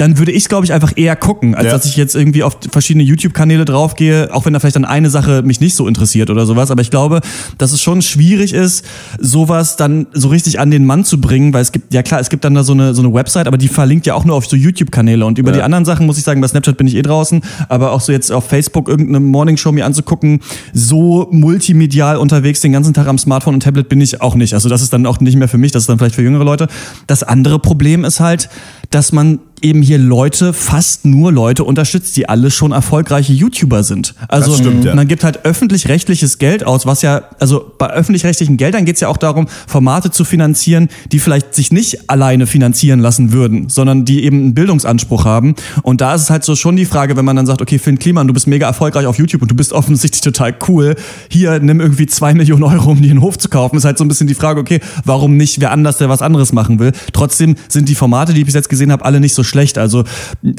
Dann würde ich, glaube ich, einfach eher gucken, als Ja. dass ich jetzt irgendwie auf verschiedene YouTube-Kanäle draufgehe, auch wenn da vielleicht dann eine Sache mich nicht so interessiert oder sowas. Aber ich glaube, dass es schon schwierig ist, sowas dann so richtig an den Mann zu bringen, weil es gibt, ja klar, es gibt dann da so eine, so eine Website, aber die verlinkt ja auch nur auf so YouTube-Kanäle. Und über die anderen Sachen muss ich sagen, bei Snapchat bin ich eh draußen, aber auch so jetzt auf Facebook irgendeine Morningshow mir anzugucken, so multimedial unterwegs den ganzen Tag am Smartphone und Tablet bin ich auch nicht. Also das ist dann auch nicht mehr für mich, das ist dann vielleicht für jüngere Leute. Das andere Problem ist halt, dass man eben hier Leute, fast nur Leute unterstützt, die alle schon erfolgreiche YouTuber sind. Also Das stimmt, ja. man gibt halt öffentlich-rechtliches Geld aus, was ja, also bei öffentlich-rechtlichen Geldern geht es ja auch darum, Formate zu finanzieren, die vielleicht sich nicht alleine finanzieren lassen würden, sondern die eben einen Bildungsanspruch haben. Und da ist es halt so schon die Frage, wenn man dann sagt, okay, Finn Kliman, du bist mega erfolgreich auf YouTube und du bist offensichtlich total cool, hier nimm irgendwie zwei Millionen Euro, um dir einen Hof zu kaufen, ist halt so ein bisschen die Frage, okay, warum nicht wer anders, der was anderes machen will. Trotzdem sind die Formate, die ich bis jetzt gesehen habe, alle nicht so schlecht. Also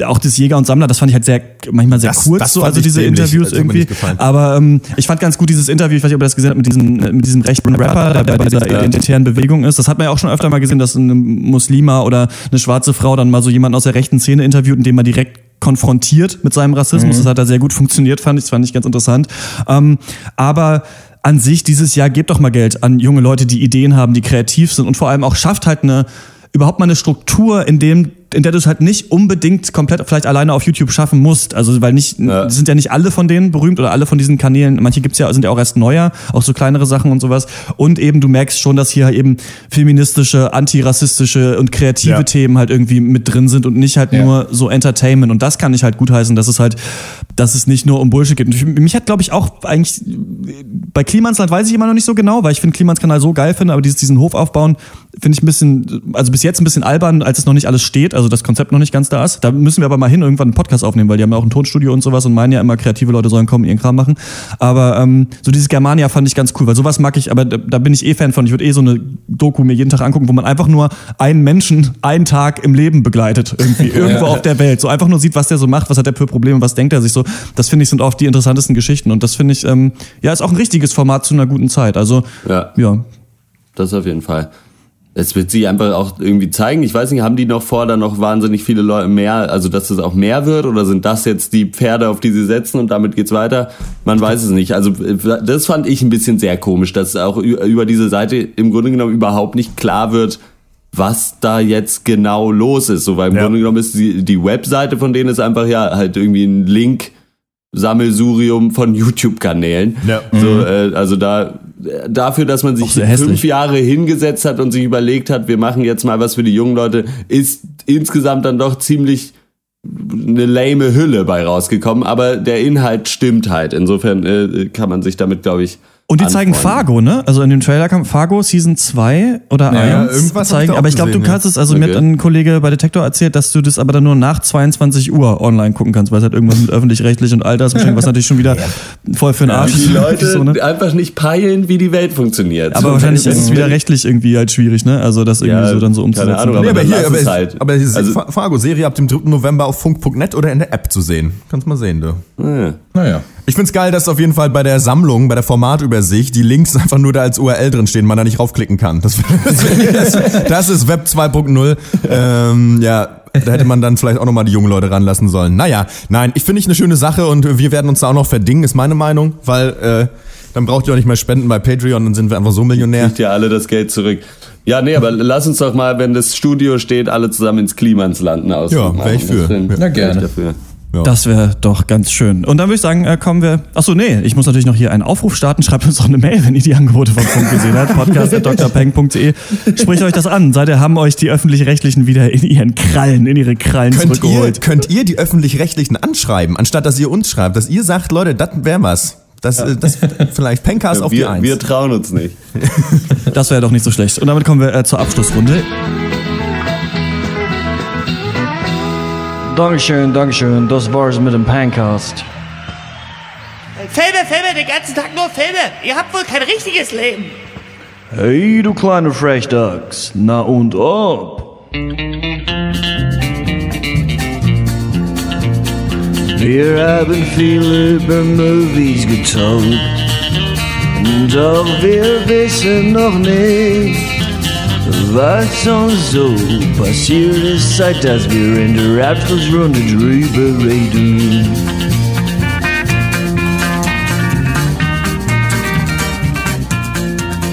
auch das Jäger und Sammler, das fand ich halt sehr, manchmal sehr Das- kurz, das so, also diese. Interviews mir irgendwie. Aber ähm, ich fand ganz gut dieses Interview, ich weiß nicht, ob ihr das gesehen habt, mit diesem, äh, mit diesem rechten Rapper, der bei dieser identitären Bewegung ist. Das hat man ja auch schon öfter mal gesehen, dass ein Muslima oder eine schwarze Frau dann mal so jemanden aus der rechten Szene interviewt und den man direkt konfrontiert mit seinem Rassismus. Das hat da sehr gut funktioniert, fand ich, das fand ich ganz interessant. Ähm, aber an sich dieses Jahr gebt doch mal Geld an junge Leute, die Ideen haben, die kreativ sind und vor allem auch schafft halt eine überhaupt mal eine Struktur, in dem in der du es halt nicht unbedingt komplett vielleicht alleine auf YouTube schaffen musst. Also weil nicht Ja. sind ja nicht alle von denen berühmt oder alle von diesen Kanälen. Manche gibt's ja sind ja auch erst neuer, auch so kleinere Sachen und sowas. Und eben du merkst schon, dass hier eben feministische, antirassistische und kreative Ja. Themen halt irgendwie mit drin sind und nicht halt Ja. nur so Entertainment. Und das kann ich halt gutheißen, dass es halt, dass es nicht nur um Bullshit geht. Und ich- mich hat, glaube ich, auch eigentlich bei Klimansland weiß ich immer noch nicht so genau, weil ich finde Klimans Kanal so geil finde, aber dieses, diesen Hof aufbauen finde ich ein bisschen, also bis jetzt ein bisschen albern, als es noch nicht alles steht, also das Konzept noch nicht ganz da ist. Da müssen wir aber mal hin irgendwann einen Podcast aufnehmen, weil die haben ja auch ein Tonstudio und sowas und meinen ja immer, kreative Leute sollen kommen, ihren Kram machen. Aber ähm, so dieses Germania fand ich ganz cool, weil sowas mag ich, aber da, da bin ich eh Fan von. Ich würde eh so eine Doku mir jeden Tag angucken, wo man einfach nur einen Menschen einen Tag im Leben begleitet, irgendwie, irgendwo auf der Welt. So einfach nur sieht, was der so macht, was hat der für Probleme, was denkt er sich so. Das finde ich sind oft die interessantesten Geschichten und das finde ich, ähm, ja, ist auch ein richtiges Format zu einer guten Zeit. Also, Ja. ja. Das auf jeden Fall. Es wird sich einfach auch irgendwie zeigen. Ich weiß nicht, haben die noch vor, da noch wahnsinnig viele Leute mehr, also dass es auch mehr wird oder sind das jetzt die Pferde, auf die sie setzen und damit geht's weiter? Man weiß es nicht. Also das fand ich ein bisschen sehr komisch, dass auch über diese Seite im Grunde genommen überhaupt nicht klar wird, was da jetzt genau los ist. So, weil im Ja. Grunde genommen ist die, die Webseite von denen ist einfach ja halt irgendwie ein Link. Sammelsurium von YouTube-Kanälen. Ja. So, äh, also da dafür, dass man sich fünf. Jahre hingesetzt hat und sich überlegt hat, wir machen jetzt mal was für die jungen Leute, ist insgesamt dann doch ziemlich eine lame Hülle bei rausgekommen, aber der Inhalt stimmt halt. Insofern äh, kann man sich damit, glaube ich. Und die zeigen. Fargo, ne? Also in dem Trailer kam Fargo Season 2 oder Ja, 1 irgendwas hab ich zeigen. auch Aber ich glaube, du kannst ja. es, also mir Okay. hat ein Kollege bei Detektor erzählt, dass du das aber dann nur nach 22 Uhr online gucken kannst, weil es halt irgendwas mit öffentlich-rechtlich und Altersbeschränkung, was natürlich schon wieder voll für den Arsch Die ist, Leute so, ne? einfach nicht peilen, wie die Welt funktioniert. Aber So, wahrscheinlich ist es wieder rechtlich irgendwie halt schwierig, ne? Also das irgendwie Ja, so dann so keine umzusetzen. Ahnung, Nee, aber aber dann hier, aber, es halt. aber ist Also- Fa- Fargo-Serie ab dem 3. November auf funk.net oder in der App zu sehen. Kannst mal sehen, du. Ja. Naja. Ich find's geil, dass auf jeden Fall bei der Sammlung, bei der Formatübersicht, die Links einfach nur da als URL drin stehen, man da nicht raufklicken kann. Das, das, das ist Web 2.0. Ähm, ja, da hätte man dann vielleicht auch nochmal die jungen Leute ranlassen sollen. Naja, nein, ich finde ich eine schöne Sache und wir werden uns da auch noch verdingen, ist meine Meinung, weil äh, dann braucht ihr auch nicht mehr spenden bei Patreon, dann sind wir einfach so Millionär. kriegt ja alle das Geld zurück. Ja, nee, aber lass uns doch mal, wenn das Studio steht, alle zusammen ins Klimansland aus. Ja, wär ich für. Na, gerne. Dafür. Ja. Das wäre doch ganz schön. Und dann würde ich sagen, äh, kommen wir. Achso, nee, ich muss natürlich noch hier einen Aufruf starten. Schreibt uns doch eine Mail, wenn ihr die Angebote vom Funk gesehen habt. Podcast.drpeng.de. Spricht euch das an. Seid ihr, haben euch die öffentlich-rechtlichen wieder in ihren Krallen, in ihre Krallen Könnt ihr, zurückgeholt. könnt ihr die öffentlich-rechtlichen anschreiben, anstatt dass ihr uns schreibt, dass ihr sagt, Leute, das wäre was. Das, äh, das vielleicht Pencast auf die Wir, Eins. wir trauen uns nicht. Das wäre doch nicht so schlecht. Und damit kommen wir äh, zur Abschlussrunde. Dankeschön, Dankeschön. Das war's mit dem Pancast. Filme, Filme, den ganzen Tag nur Filme. Ihr habt wohl kein richtiges Leben. Hey, du kleine Frechdachs. Na und ob? Wir haben viel über Movies getalkt. Doch wir wissen noch nicht, was uns so passiert ist, seit dass wir in der Abschlussrunde drüber reden.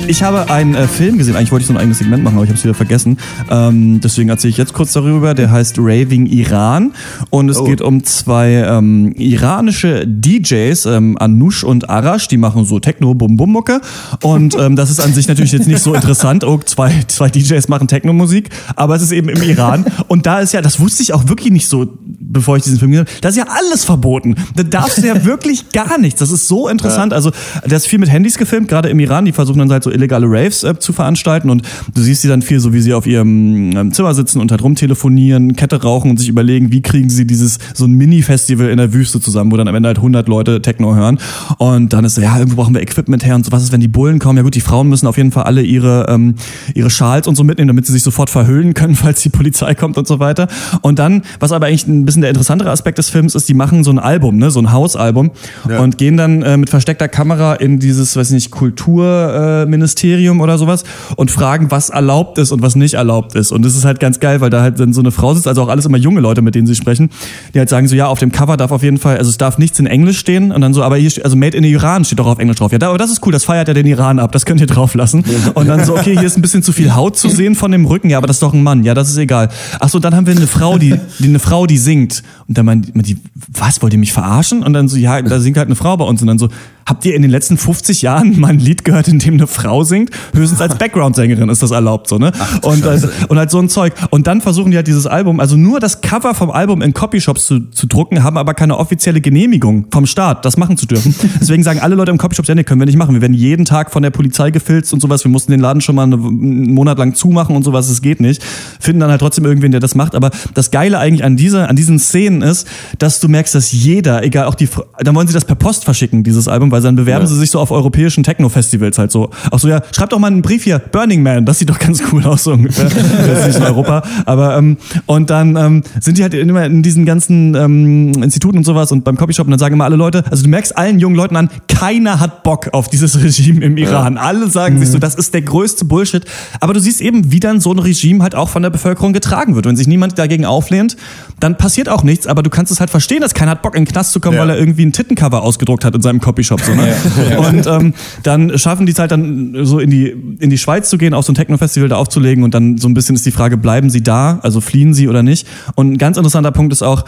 Ich habe einen äh, Film gesehen, eigentlich wollte ich so ein eigenes Segment machen, aber ich habe es wieder vergessen. Ähm, deswegen erzähle ich jetzt kurz darüber. Der heißt Raving Iran und es geht um zwei ähm, iranische DJs, ähm, Anush und Arash, die machen so Techno Bum Bum Mucke und ähm, das ist an sich natürlich jetzt nicht so interessant. Oh, zwei, zwei DJs machen Techno-Musik, aber es ist eben im Iran und da ist ja, das wusste ich auch wirklich nicht so, bevor ich diesen Film gesehen habe, da ist ja alles verboten. Da darfst du ja wirklich gar nichts. Das ist so interessant. Also, das ist viel mit Handys gefilmt, gerade im Iran. Die versuchen dann halt so illegale Raves äh, zu veranstalten und du siehst sie dann viel so, wie sie auf ihrem ähm, Zimmer sitzen und halt rumtelefonieren, Kette rauchen und sich überlegen, wie kriegen sie dieses, so ein Mini-Festival in der Wüste zusammen, wo dann am Ende halt 100 Leute Techno hören. Und dann ist so, ja, irgendwo brauchen wir Equipment her und so. Was ist, wenn die Bullen kommen? Ja gut, die Frauen müssen auf jeden Fall alle ihre, ähm, ihre Schals und so mitnehmen, damit sie sich sofort verhüllen können, falls die Polizei kommt und so weiter. Und dann, was aber eigentlich ein bisschen der interessantere Aspekt des Films ist, die machen so ein Album, ne, so ein Hausalbum und gehen dann äh, mit versteckter Kamera in dieses, weiß ich nicht, Kulturministerium äh, Ministerium oder sowas und fragen, was erlaubt ist und was nicht erlaubt ist. Und das ist halt ganz geil, weil da halt dann so eine Frau sitzt, also auch alles immer junge Leute, mit denen sie sprechen, die halt sagen so, ja, auf dem Cover darf auf jeden Fall, also es darf nichts in Englisch stehen und dann so, aber hier also Made in Iran steht doch auf Englisch drauf. Ja, aber das ist cool, das feiert ja den Iran ab, das könnt ihr drauf lassen. Und dann so, okay, hier ist ein bisschen zu viel Haut zu sehen von dem Rücken, ja, aber das ist doch ein Mann, ja, das ist egal. Ach so, dann haben wir eine Frau, die, die eine Frau, die singt. Und dann meint die, was, wollt ihr mich verarschen? Und dann so, ja, da singt halt eine Frau bei uns. Und dann so, habt ihr in den letzten 50 Jahren mal ein Lied gehört, in dem eine Frau singt? Höchstens als Background-Sängerin ist das erlaubt, so, ne? und, also, und halt so ein Zeug. Und dann versuchen die halt dieses Album, also nur das Cover vom Album in Copyshops zu, zu drucken, haben aber keine offizielle Genehmigung vom Staat, das machen zu dürfen. Deswegen sagen alle Leute im Copyshop, ja, nee, können wir nicht machen. Wir werden jeden Tag von der Polizei gefilzt und sowas. Wir mussten den Laden schon mal einen Monat lang zumachen und sowas. Es geht nicht. Finden dann halt trotzdem irgendwen, der das macht. Aber das Geile eigentlich an dieser, an diesen Szenen ist, dass du merkst, dass jeder, egal auch die, dann wollen sie das per Post verschicken, dieses Album, weil dann bewerben sie sich so auf europäischen Techno-Festivals halt so. Auch so, ja, schreibt doch mal einen Brief hier, Burning Man, das sieht doch ganz cool aus so ungefähr. das ist nicht in Europa. Aber, ähm, und dann ähm, sind die halt immer in diesen ganzen ähm, Instituten und sowas und beim Copyshop und dann sagen immer alle Leute, also du merkst allen jungen Leuten an, keiner hat Bock auf dieses Regime im Iran. Alle sagen sich so, das ist der größte Bullshit. Aber du siehst eben, wie dann so ein Regime halt auch von der Bevölkerung getragen wird. Wenn sich niemand dagegen auflehnt, dann passiert auch nichts, aber du kannst es halt verstehen, dass keiner hat Bock in den Knast zu kommen, Ja. weil er irgendwie ein Tittencover ausgedruckt hat in seinem Copyshop. So, ne? Und ähm, dann schaffen die es halt dann so in die, in die Schweiz zu gehen, auf so ein Techno-Festival da aufzulegen und dann so ein bisschen ist die Frage, bleiben sie da, also fliehen sie oder nicht? Und ein ganz interessanter Punkt ist auch,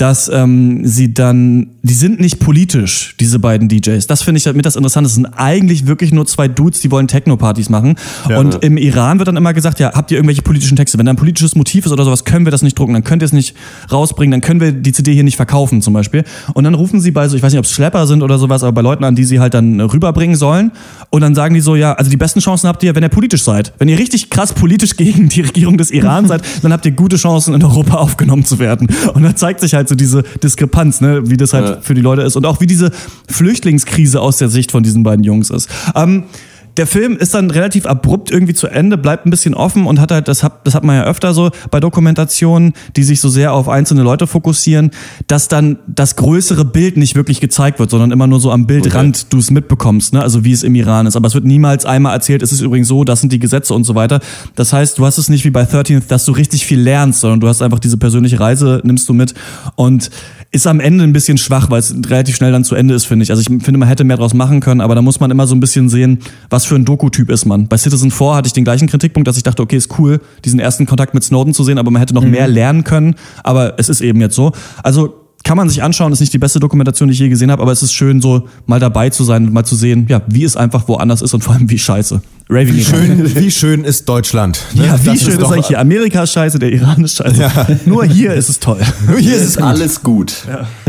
dass ähm, sie dann, die sind nicht politisch, diese beiden DJs. Das finde ich halt mit das Interessante. Das sind eigentlich wirklich nur zwei Dudes, die wollen Techno-Partys machen. und im Iran wird dann immer gesagt, ja, habt ihr irgendwelche politischen Texte? Wenn da ein politisches Motiv ist oder sowas, können wir das nicht drucken, dann könnt ihr es nicht rausbringen, dann können wir die CD hier nicht verkaufen zum Beispiel. Und dann rufen sie bei so, ich weiß nicht, ob es Schlepper sind oder sowas, aber bei Leuten an, die sie halt dann rüberbringen sollen. Und dann sagen die so, ja, also die besten Chancen habt ihr, wenn ihr politisch seid. Wenn ihr richtig krass politisch gegen die Regierung des Iran seid, dann habt ihr gute Chancen, in Europa aufgenommen zu werden. Und dann zeigt sich halt so diese Diskrepanz, ne, wie das halt Ja. für die Leute ist und auch wie diese Flüchtlingskrise aus der Sicht von diesen beiden Jungs ist. Ähm, der Film ist dann relativ abrupt irgendwie zu Ende, bleibt ein bisschen offen und hat halt, das hat, das hat man ja öfter so bei Dokumentationen, die sich so sehr auf einzelne Leute fokussieren, dass dann das größere Bild nicht wirklich gezeigt wird, sondern immer nur so am Bildrand du es mitbekommst, ne? also wie es im Iran ist. Aber es wird niemals einmal erzählt, es ist übrigens so, das sind die Gesetze und so weiter. Das heißt, du hast es nicht wie bei 13th, dass du richtig viel lernst, sondern du hast einfach diese persönliche Reise, nimmst du mit und ist am Ende ein bisschen schwach, weil es relativ schnell dann zu Ende ist, finde ich. Also ich finde, man hätte mehr draus machen können, aber da muss man immer so ein bisschen sehen, was was für ein Doku-Typ ist man. Bei Citizen 4 hatte ich den gleichen Kritikpunkt, dass ich dachte, okay, ist cool, diesen ersten Kontakt mit Snowden zu sehen, aber man hätte noch mehr lernen können. Aber es ist eben jetzt so. Also kann man sich anschauen, ist nicht die beste Dokumentation, die ich je gesehen habe, aber es ist schön, so mal dabei zu sein und mal zu sehen, ja, wie es einfach woanders ist und vor allem wie scheiße. Raving Wie schön, wie schön ist Deutschland? ne? Ja, wie Das schön ist, doch- eigentlich hier. Amerika ist scheiße, der Iran ist scheiße. Nur hier ist es toll. Hier Hier ist ist gut. alles gut.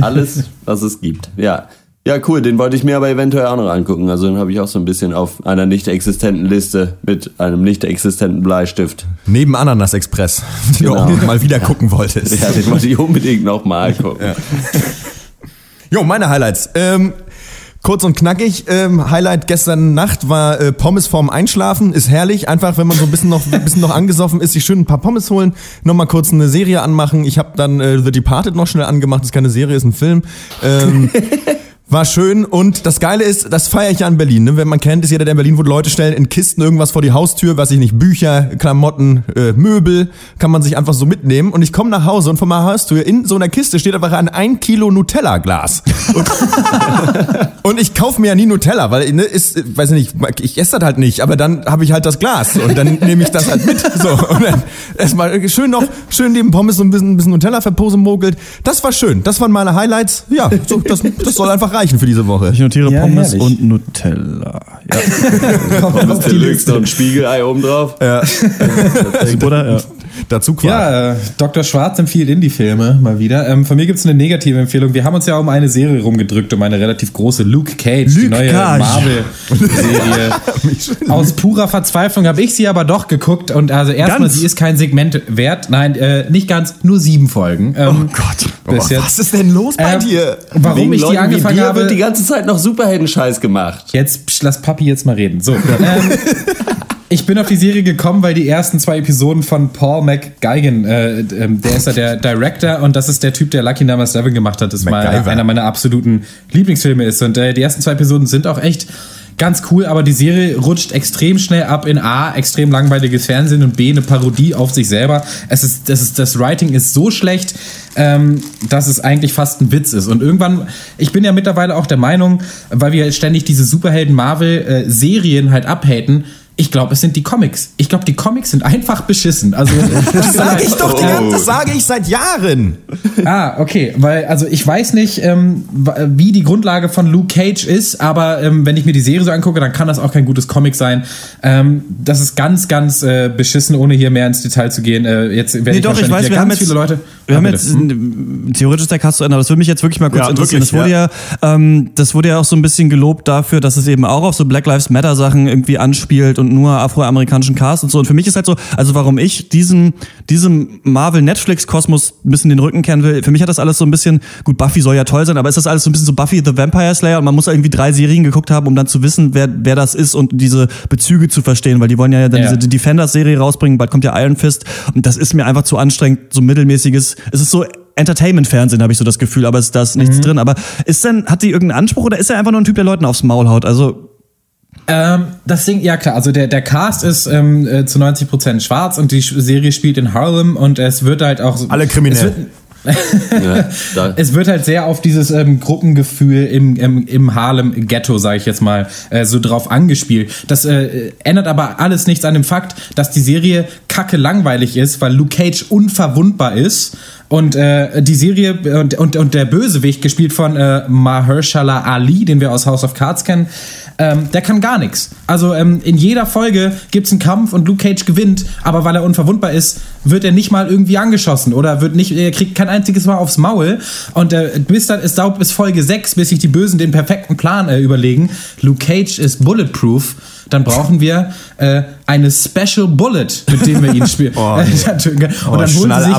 Alles, was es gibt. Ja. Ja, cool, den wollte ich mir aber eventuell auch noch angucken. Also den habe ich auch so ein bisschen auf einer nicht existenten Liste mit einem nicht existenten Bleistift. Neben Ananas Express, den Genau. du auch mal wieder gucken wolltest. Ja, den wollte ich unbedingt noch mal gucken. Jo, meine Highlights. Ähm, kurz und knackig. Ähm, Highlight gestern Nacht war äh, Pommes vorm Einschlafen. Ist herrlich. Einfach, wenn man so ein bisschen noch, ein bisschen noch angesoffen ist, sich schön ein paar Pommes holen, nochmal kurz eine Serie anmachen. Ich habe dann äh, The Departed noch schnell angemacht. ist keine Serie, ist ein Film. Ähm, War schön und das Geile ist, das feiere ich ja in Berlin. Ne? Wenn man kennt, ist jeder, der in Berlin wohnt, Leute stellen in Kisten irgendwas vor die Haustür, was ich nicht, Bücher, Klamotten, äh, Möbel, kann man sich einfach so mitnehmen. Und ich komme nach Hause und vor meiner Haustür in so einer Kiste steht einfach ein 1 Kilo Nutella-Glas. Und, und ich kaufe mir ja nie Nutella, weil, ne, ist, weiß ich nicht, ich esse das halt nicht, aber dann habe ich halt das Glas und dann nehme ich das halt mit. So, und dann erstmal schön noch, schön neben Pommes so ein bisschen, ein bisschen Nutella verposemogelt. Das war schön. Das waren meine Highlights. Ja, so, das, das soll einfach reichen für diese Woche. Ich notiere Ja, Pommes herrlich. und Nutella. Ja, Pommes Deluxe und Spiegelei oben drauf. Ja. oder? Ja. Dazu Quark. Ja, äh, Dr. Schwarz empfiehlt Indie-Filme mal wieder. Ähm, von mir gibt's eine negative Empfehlung. Wir haben uns ja um eine Serie rumgedrückt, um eine relativ große Luke Cage, die Luke neue Cage. Marvel-Serie. Aus purer Verzweiflung habe ich sie aber doch geguckt und also erstmal, sie ist kein Segment wert. Nein, äh, nicht ganz, nur sieben Folgen. Ähm, Oh Gott. Oh, jetzt. was ist denn los bei Ähm, dir? Warum Wegen ich die Leuten angefangen habe. wird die ganze Zeit noch Superhelden-Scheiß gemacht. Jetzt psch, lass Papi jetzt mal reden. So. ähm, ich bin auf die Serie gekommen, weil die ersten zwei Episoden von Paul McGuigan, äh, ähm, der ist ja der Director und das ist der Typ, der Lucky Number 7 gemacht hat, das mal einer meiner absoluten Lieblingsfilme ist. Und äh, die ersten zwei Episoden sind auch echt ganz cool, aber die Serie rutscht extrem schnell ab in A, extrem langweiliges Fernsehen und B, eine Parodie auf sich selber. Es ist, das, ist, das Writing ist so schlecht, ähm, dass es eigentlich fast ein Witz ist. Und irgendwann, ich bin ja mittlerweile auch der Meinung, weil wir ständig diese Superhelden-Marvel-Serien halt abhaten, ich glaube, es sind die Comics. Ich glaube, die Comics sind einfach beschissen. Also, Das sage ich doch die Oh. ganze, das sage ich seit Jahren. Ah, okay, weil also ich weiß nicht, ähm, wie die Grundlage von Luke Cage ist, aber ähm, wenn ich mir die Serie so angucke, dann kann das auch kein gutes Comic sein. Ähm, das ist ganz, ganz äh, beschissen, ohne hier mehr ins Detail zu gehen. Äh, jetzt werden Nee, doch, ich wahrscheinlich weiß, wieder wir haben ganz jetzt, viele Leute. wir Ah, haben bitte. jetzt, äh, theoretisch ist der Cast zu Ende, aber das würde mich jetzt wirklich mal kurz Ja, interessieren. wirklich, das wurde ja, ähm, das wurde ja auch so ein bisschen gelobt dafür, dass es eben auch auf so Black Lives Matter Sachen irgendwie anspielt und nur afroamerikanischen Cast und so. Und für mich ist halt so, also warum ich diesem, diesem Marvel Netflix Kosmos ein bisschen den Rücken kehren will, für mich hat das alles so ein bisschen, gut, Buffy soll ja toll sein, aber ist das alles so ein bisschen so Buffy the Vampire Slayer und man muss irgendwie drei Serien geguckt haben, um dann zu wissen, wer, wer das ist und diese Bezüge zu verstehen, weil die wollen ja dann Ja. diese Defenders Serie rausbringen, bald kommt ja Iron Fist und das ist mir einfach zu anstrengend, so mittelmäßiges, es ist so Entertainment-Fernsehen, habe ich so das Gefühl, aber ist da ist nichts drin. Aber ist denn, hat die irgendeinen Anspruch oder ist er einfach nur ein Typ, der Leuten aufs Maul haut? Also, Ähm, das Ding, ja klar, also der, der Cast ist ähm, äh, zu 90% schwarz und die Serie spielt in Harlem und es wird halt auch so, Alle Es kriminell. wird, Ja, Es wird halt sehr auf dieses ähm, Gruppengefühl im, im, im Harlem-Ghetto, sage ich jetzt mal, äh, so drauf angespielt. Das äh, ändert aber alles nichts an dem Fakt, dass die Serie kacke langweilig ist, weil Luke Cage unverwundbar ist. Und äh, die Serie und, und, und der Bösewicht, gespielt von äh, Mahershala Ali, den wir aus House of Cards kennen, ähm, der kann gar nichts. Also ähm, in jeder Folge gibt's einen Kampf und Luke Cage gewinnt, aber weil er unverwundbar ist, wird er nicht mal irgendwie angeschossen oder wird nicht, er kriegt kein einziges Mal aufs Maul. Und äh, bis dann, es dauert bis Folge 6, bis sich die Bösen den perfekten Plan äh, überlegen. Luke Cage ist bulletproof. Dann brauchen wir äh, eine Special Bullet, mit dem wir ihn spielen. Oh, und nee. dann Oh, holen sie sich,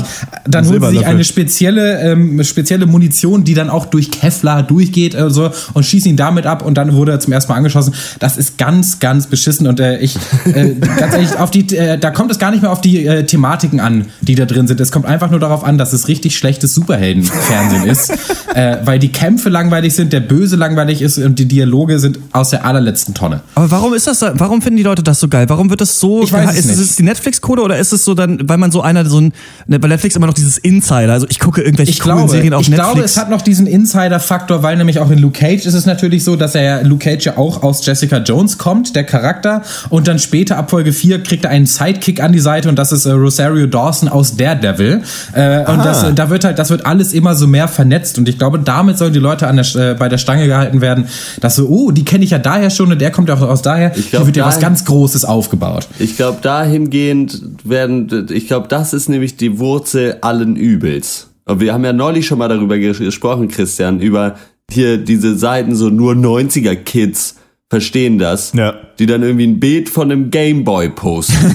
dann holen sie sich eine spezielle, ähm, spezielle Munition, die dann auch durch Kevlar durchgeht äh, so, und schießen ihn damit ab und dann wurde er zum ersten Mal angeschossen. Das ist ganz, ganz beschissen und äh, ich, äh, ganz ehrlich, auf die, äh, da kommt es gar nicht mehr auf die äh, Thematiken an, die da drin sind. Es kommt einfach nur darauf an, dass es richtig schlechtes Superheldenfernsehen ist, äh, weil die Kämpfe langweilig sind, der Böse langweilig ist und die Dialoge sind aus der allerletzten Tonne. aber warum ist das, da- warum finden die Leute das so geil? Warum wird das so? Ich weiß es ist nicht. es die Netflix-Code oder ist es so dann, weil man so einer so ein, ne, bei Netflix immer noch dieses Insider, also ich gucke irgendwelche Ich coolen glaube, Serien auf ich Netflix. glaube, es hat noch diesen Insider-Faktor, weil nämlich auch in Luke Cage ist es natürlich so, dass er Luke Cage ja auch aus Jessica Jones kommt, der Charakter, und dann später ab Folge 4 kriegt er einen Sidekick an die Seite und das ist äh, Rosario Dawson aus Daredevil. Äh, und das, äh, da wird halt, das wird alles immer so mehr vernetzt und ich glaube, damit sollen die Leute an der, äh, bei der Stange gehalten werden, dass so, oh, die kenne ich ja daher schon und der kommt ja auch aus daher. Ich glaub, Hier wird ja was ganz Großes aufgebaut. Ich glaube, dahingehend werden, ich glaube, das ist nämlich die Wurzel allen Übels. Und wir haben ja neulich schon mal darüber ges- gesprochen, Christian, über hier diese Seiten, so nur 90er Kids verstehen das, Ja. die dann irgendwie ein Bild von einem Gameboy posten.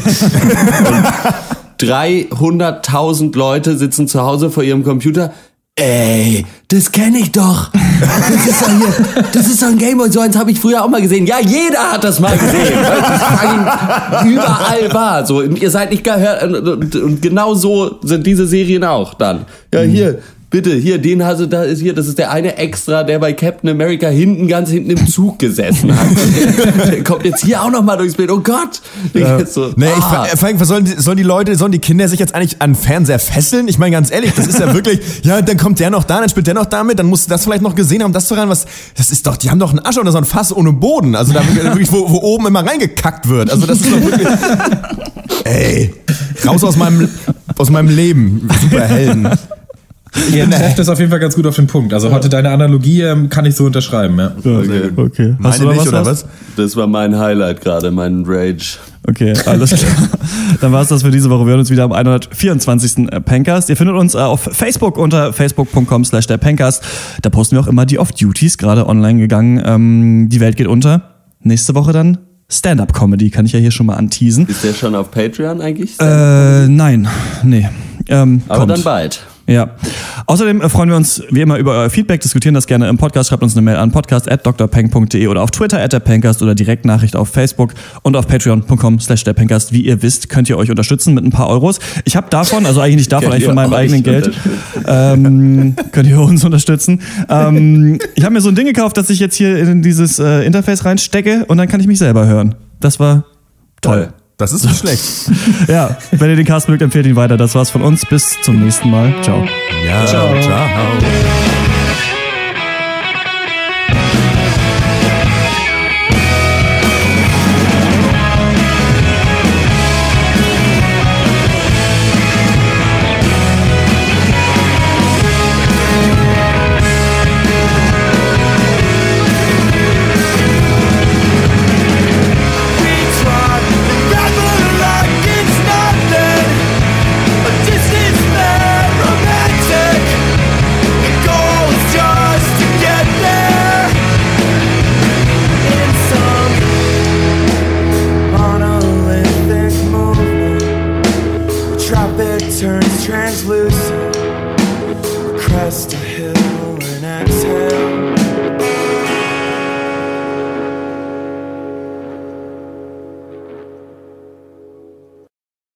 Und 300.000 Leute sitzen zu Hause vor ihrem Computer. Ey, das kenne ich doch. Das ist doch hier, das ist doch ein Gameboy, so eins habe ich früher auch mal gesehen. Ja, jeder hat das mal gesehen. das überall war. So, und ihr seid nicht gehört. Und, und, und genau so sind diese Serien auch dann. Ja, hier, bitte, hier, den hast du, da ist hier, das ist der eine Extra, der bei Captain America hinten, ganz hinten im Zug gesessen hat. der kommt jetzt hier auch noch mal durchs Bild. Oh Gott. So, Nee, ich ah. fra- vor allem, was sollen, die, sollen die Leute, sollen die Kinder sich jetzt eigentlich an Fernseher fesseln? Ich meine ganz ehrlich, das ist ja wirklich, ja, dann kommt der noch da, dann spielt der noch damit, dann musst du das vielleicht noch gesehen haben, das zu rein, was, das ist doch, die haben doch einen Asche oder so ein Fass ohne Boden, also da wirklich, wo, wo oben immer reingekackt wird, also das ist doch wirklich, ey, raus aus meinem, aus meinem Leben, Superhelden. Ihr trefft das auf jeden Fall ganz gut auf den Punkt. Also heute deine Analogie ähm, kann ich so unterschreiben, ja. Okay. okay. Hast Meine du nicht, was, oder Lars? was? Das war mein Highlight gerade, mein Rage. Okay, alles klar. Dann war es das für diese Woche. Wir hören uns wieder am 124. Pencast. Ihr findet uns äh, auf Facebook unter facebook.com slash der Pencast. Da posten wir auch immer die Off-Duties, gerade online gegangen. Ähm, die Welt geht unter. Nächste Woche dann Stand-Up-Comedy, kann ich ja hier schon mal anteasen. Ist der schon auf Patreon eigentlich? Äh, nein, nee. Ähm, Aber kommt. dann bald. Ja. Außerdem äh, freuen wir uns wie immer über euer Feedback, diskutieren das gerne im Podcast, schreibt uns eine Mail an podcast.drpeng.de oder auf Twitter at der Pencast oder Direktnachricht auf Facebook und auf patreon.com slash der Pencast. Wie ihr wisst, könnt ihr euch unterstützen mit ein paar Euros. Ich habe davon, also eigentlich nicht davon, eigentlich von meinem eigenen Geld, ähm, könnt ihr uns unterstützen. Ähm, ich habe mir so ein Ding gekauft, das ich jetzt hier in dieses äh, Interface reinstecke und dann kann ich mich selber hören. Das war toll. Das ist nicht schlecht. Ja, wenn ihr den Cast mögt, empfehlt ihn weiter. Das war's von uns. Bis zum nächsten Mal. Ciao. Ja, ciao. ciao.